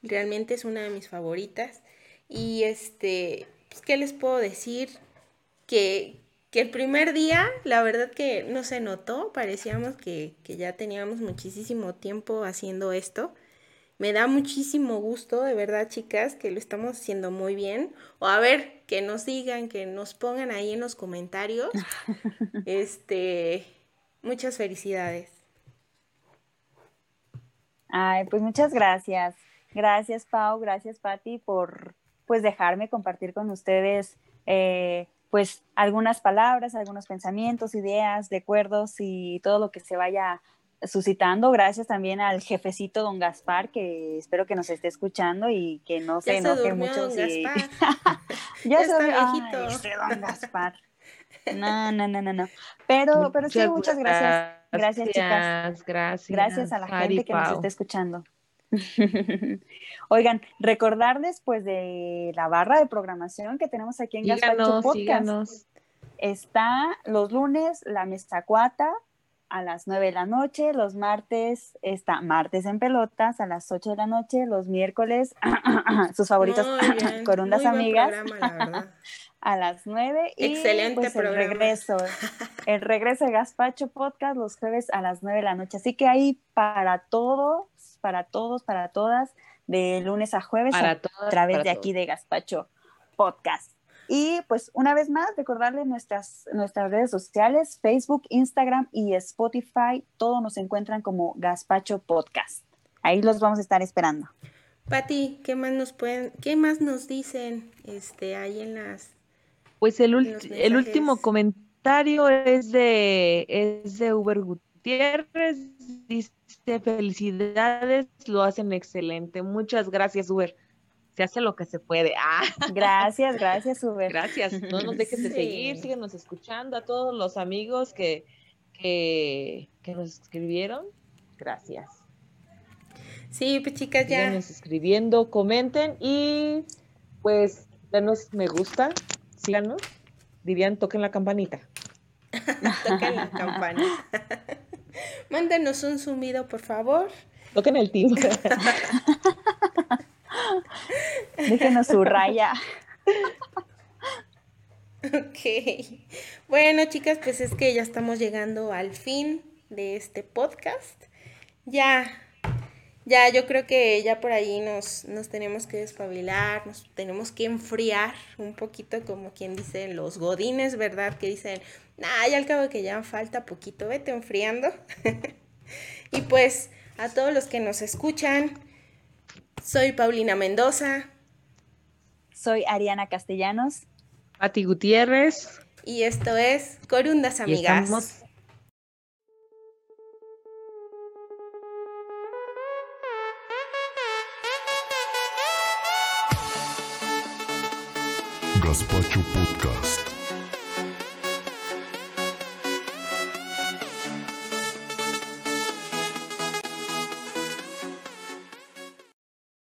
Speaker 2: Realmente es una de mis favoritas. Y este, pues, ¿qué les puedo decir? Que, que el primer día, la verdad que no se notó, parecíamos que, que ya teníamos muchísimo tiempo haciendo esto. Me da muchísimo gusto, de verdad, chicas, que lo estamos haciendo muy bien. O a ver, que nos digan, que nos pongan ahí en los comentarios. Este, muchas felicidades.
Speaker 4: Ay, pues muchas gracias. Gracias, Pau, gracias, Patti, por pues dejarme compartir con ustedes eh, pues algunas palabras, algunos pensamientos, ideas, recuerdos y todo lo que se vaya suscitando. Gracias también al jefecito don Gaspar, que espero que nos esté escuchando y que no se enoje mucho. Si... ya, se viejito. don Gaspar. No, no, no, no, no. Pero, pero sí, muchas gracias. Gracias, chicas.
Speaker 3: Gracias.
Speaker 4: Gracias a la gente que nos está escuchando. Oigan, recordarles pues de la barra de programación que tenemos aquí en Gaspacho Podcast. Está los lunes la mesa cuata a las 9 de la noche, los martes está martes en pelotas a las 8 de la noche, los miércoles sus favoritos corundas amigas a las 9 y
Speaker 2: Excelente
Speaker 4: pues, el regreso, el regreso de Gaspacho Podcast los jueves a las 9 de la noche. Así que ahí para todos, para todos, para todas, de lunes a jueves a través de aquí de Gaspacho Podcast. Y pues una vez más, recordarles nuestras, nuestras redes sociales, Facebook, Instagram y Spotify, todos nos encuentran como Gaspacho Podcast. Ahí los vamos a estar esperando.
Speaker 2: Pati, ¿qué más nos pueden, qué más nos dicen este ahí en las
Speaker 3: Pues el, el último comentario es de es de Uber Gutiérrez, dice felicidades, lo hacen excelente. Muchas gracias, Uber se hace lo que se puede. Ah.
Speaker 4: Gracias, gracias, Uber.
Speaker 3: Gracias. No nos dejes de seguir, síguenos escuchando a todos los amigos que, que, nos escribieron. Gracias.
Speaker 2: Sí, pues chicas, ya.
Speaker 3: Síganos escribiendo, comenten y pues denos me gusta, síganos. Dirían, toquen la campanita.
Speaker 2: toquen la campanita. Mándenos un sumido, por favor.
Speaker 3: Toquen el timbre.
Speaker 4: Déjenos su raya.
Speaker 2: Ok. Bueno, chicas, pues es que ya estamos llegando al fin de este podcast. Ya, ya, yo creo que ya por ahí nos, nos tenemos que despabilar, nos tenemos que enfriar un poquito, como quien dice, los godines, ¿verdad? Que dicen, nah, ya al cabo que ya falta poquito, vete enfriando. y pues a todos los que nos escuchan, soy Paulina Mendoza.
Speaker 4: Soy Ariana Castellanos.
Speaker 3: Pati Gutiérrez.
Speaker 2: Y esto es Corundas Amigas.
Speaker 1: Gaspacho Podcast.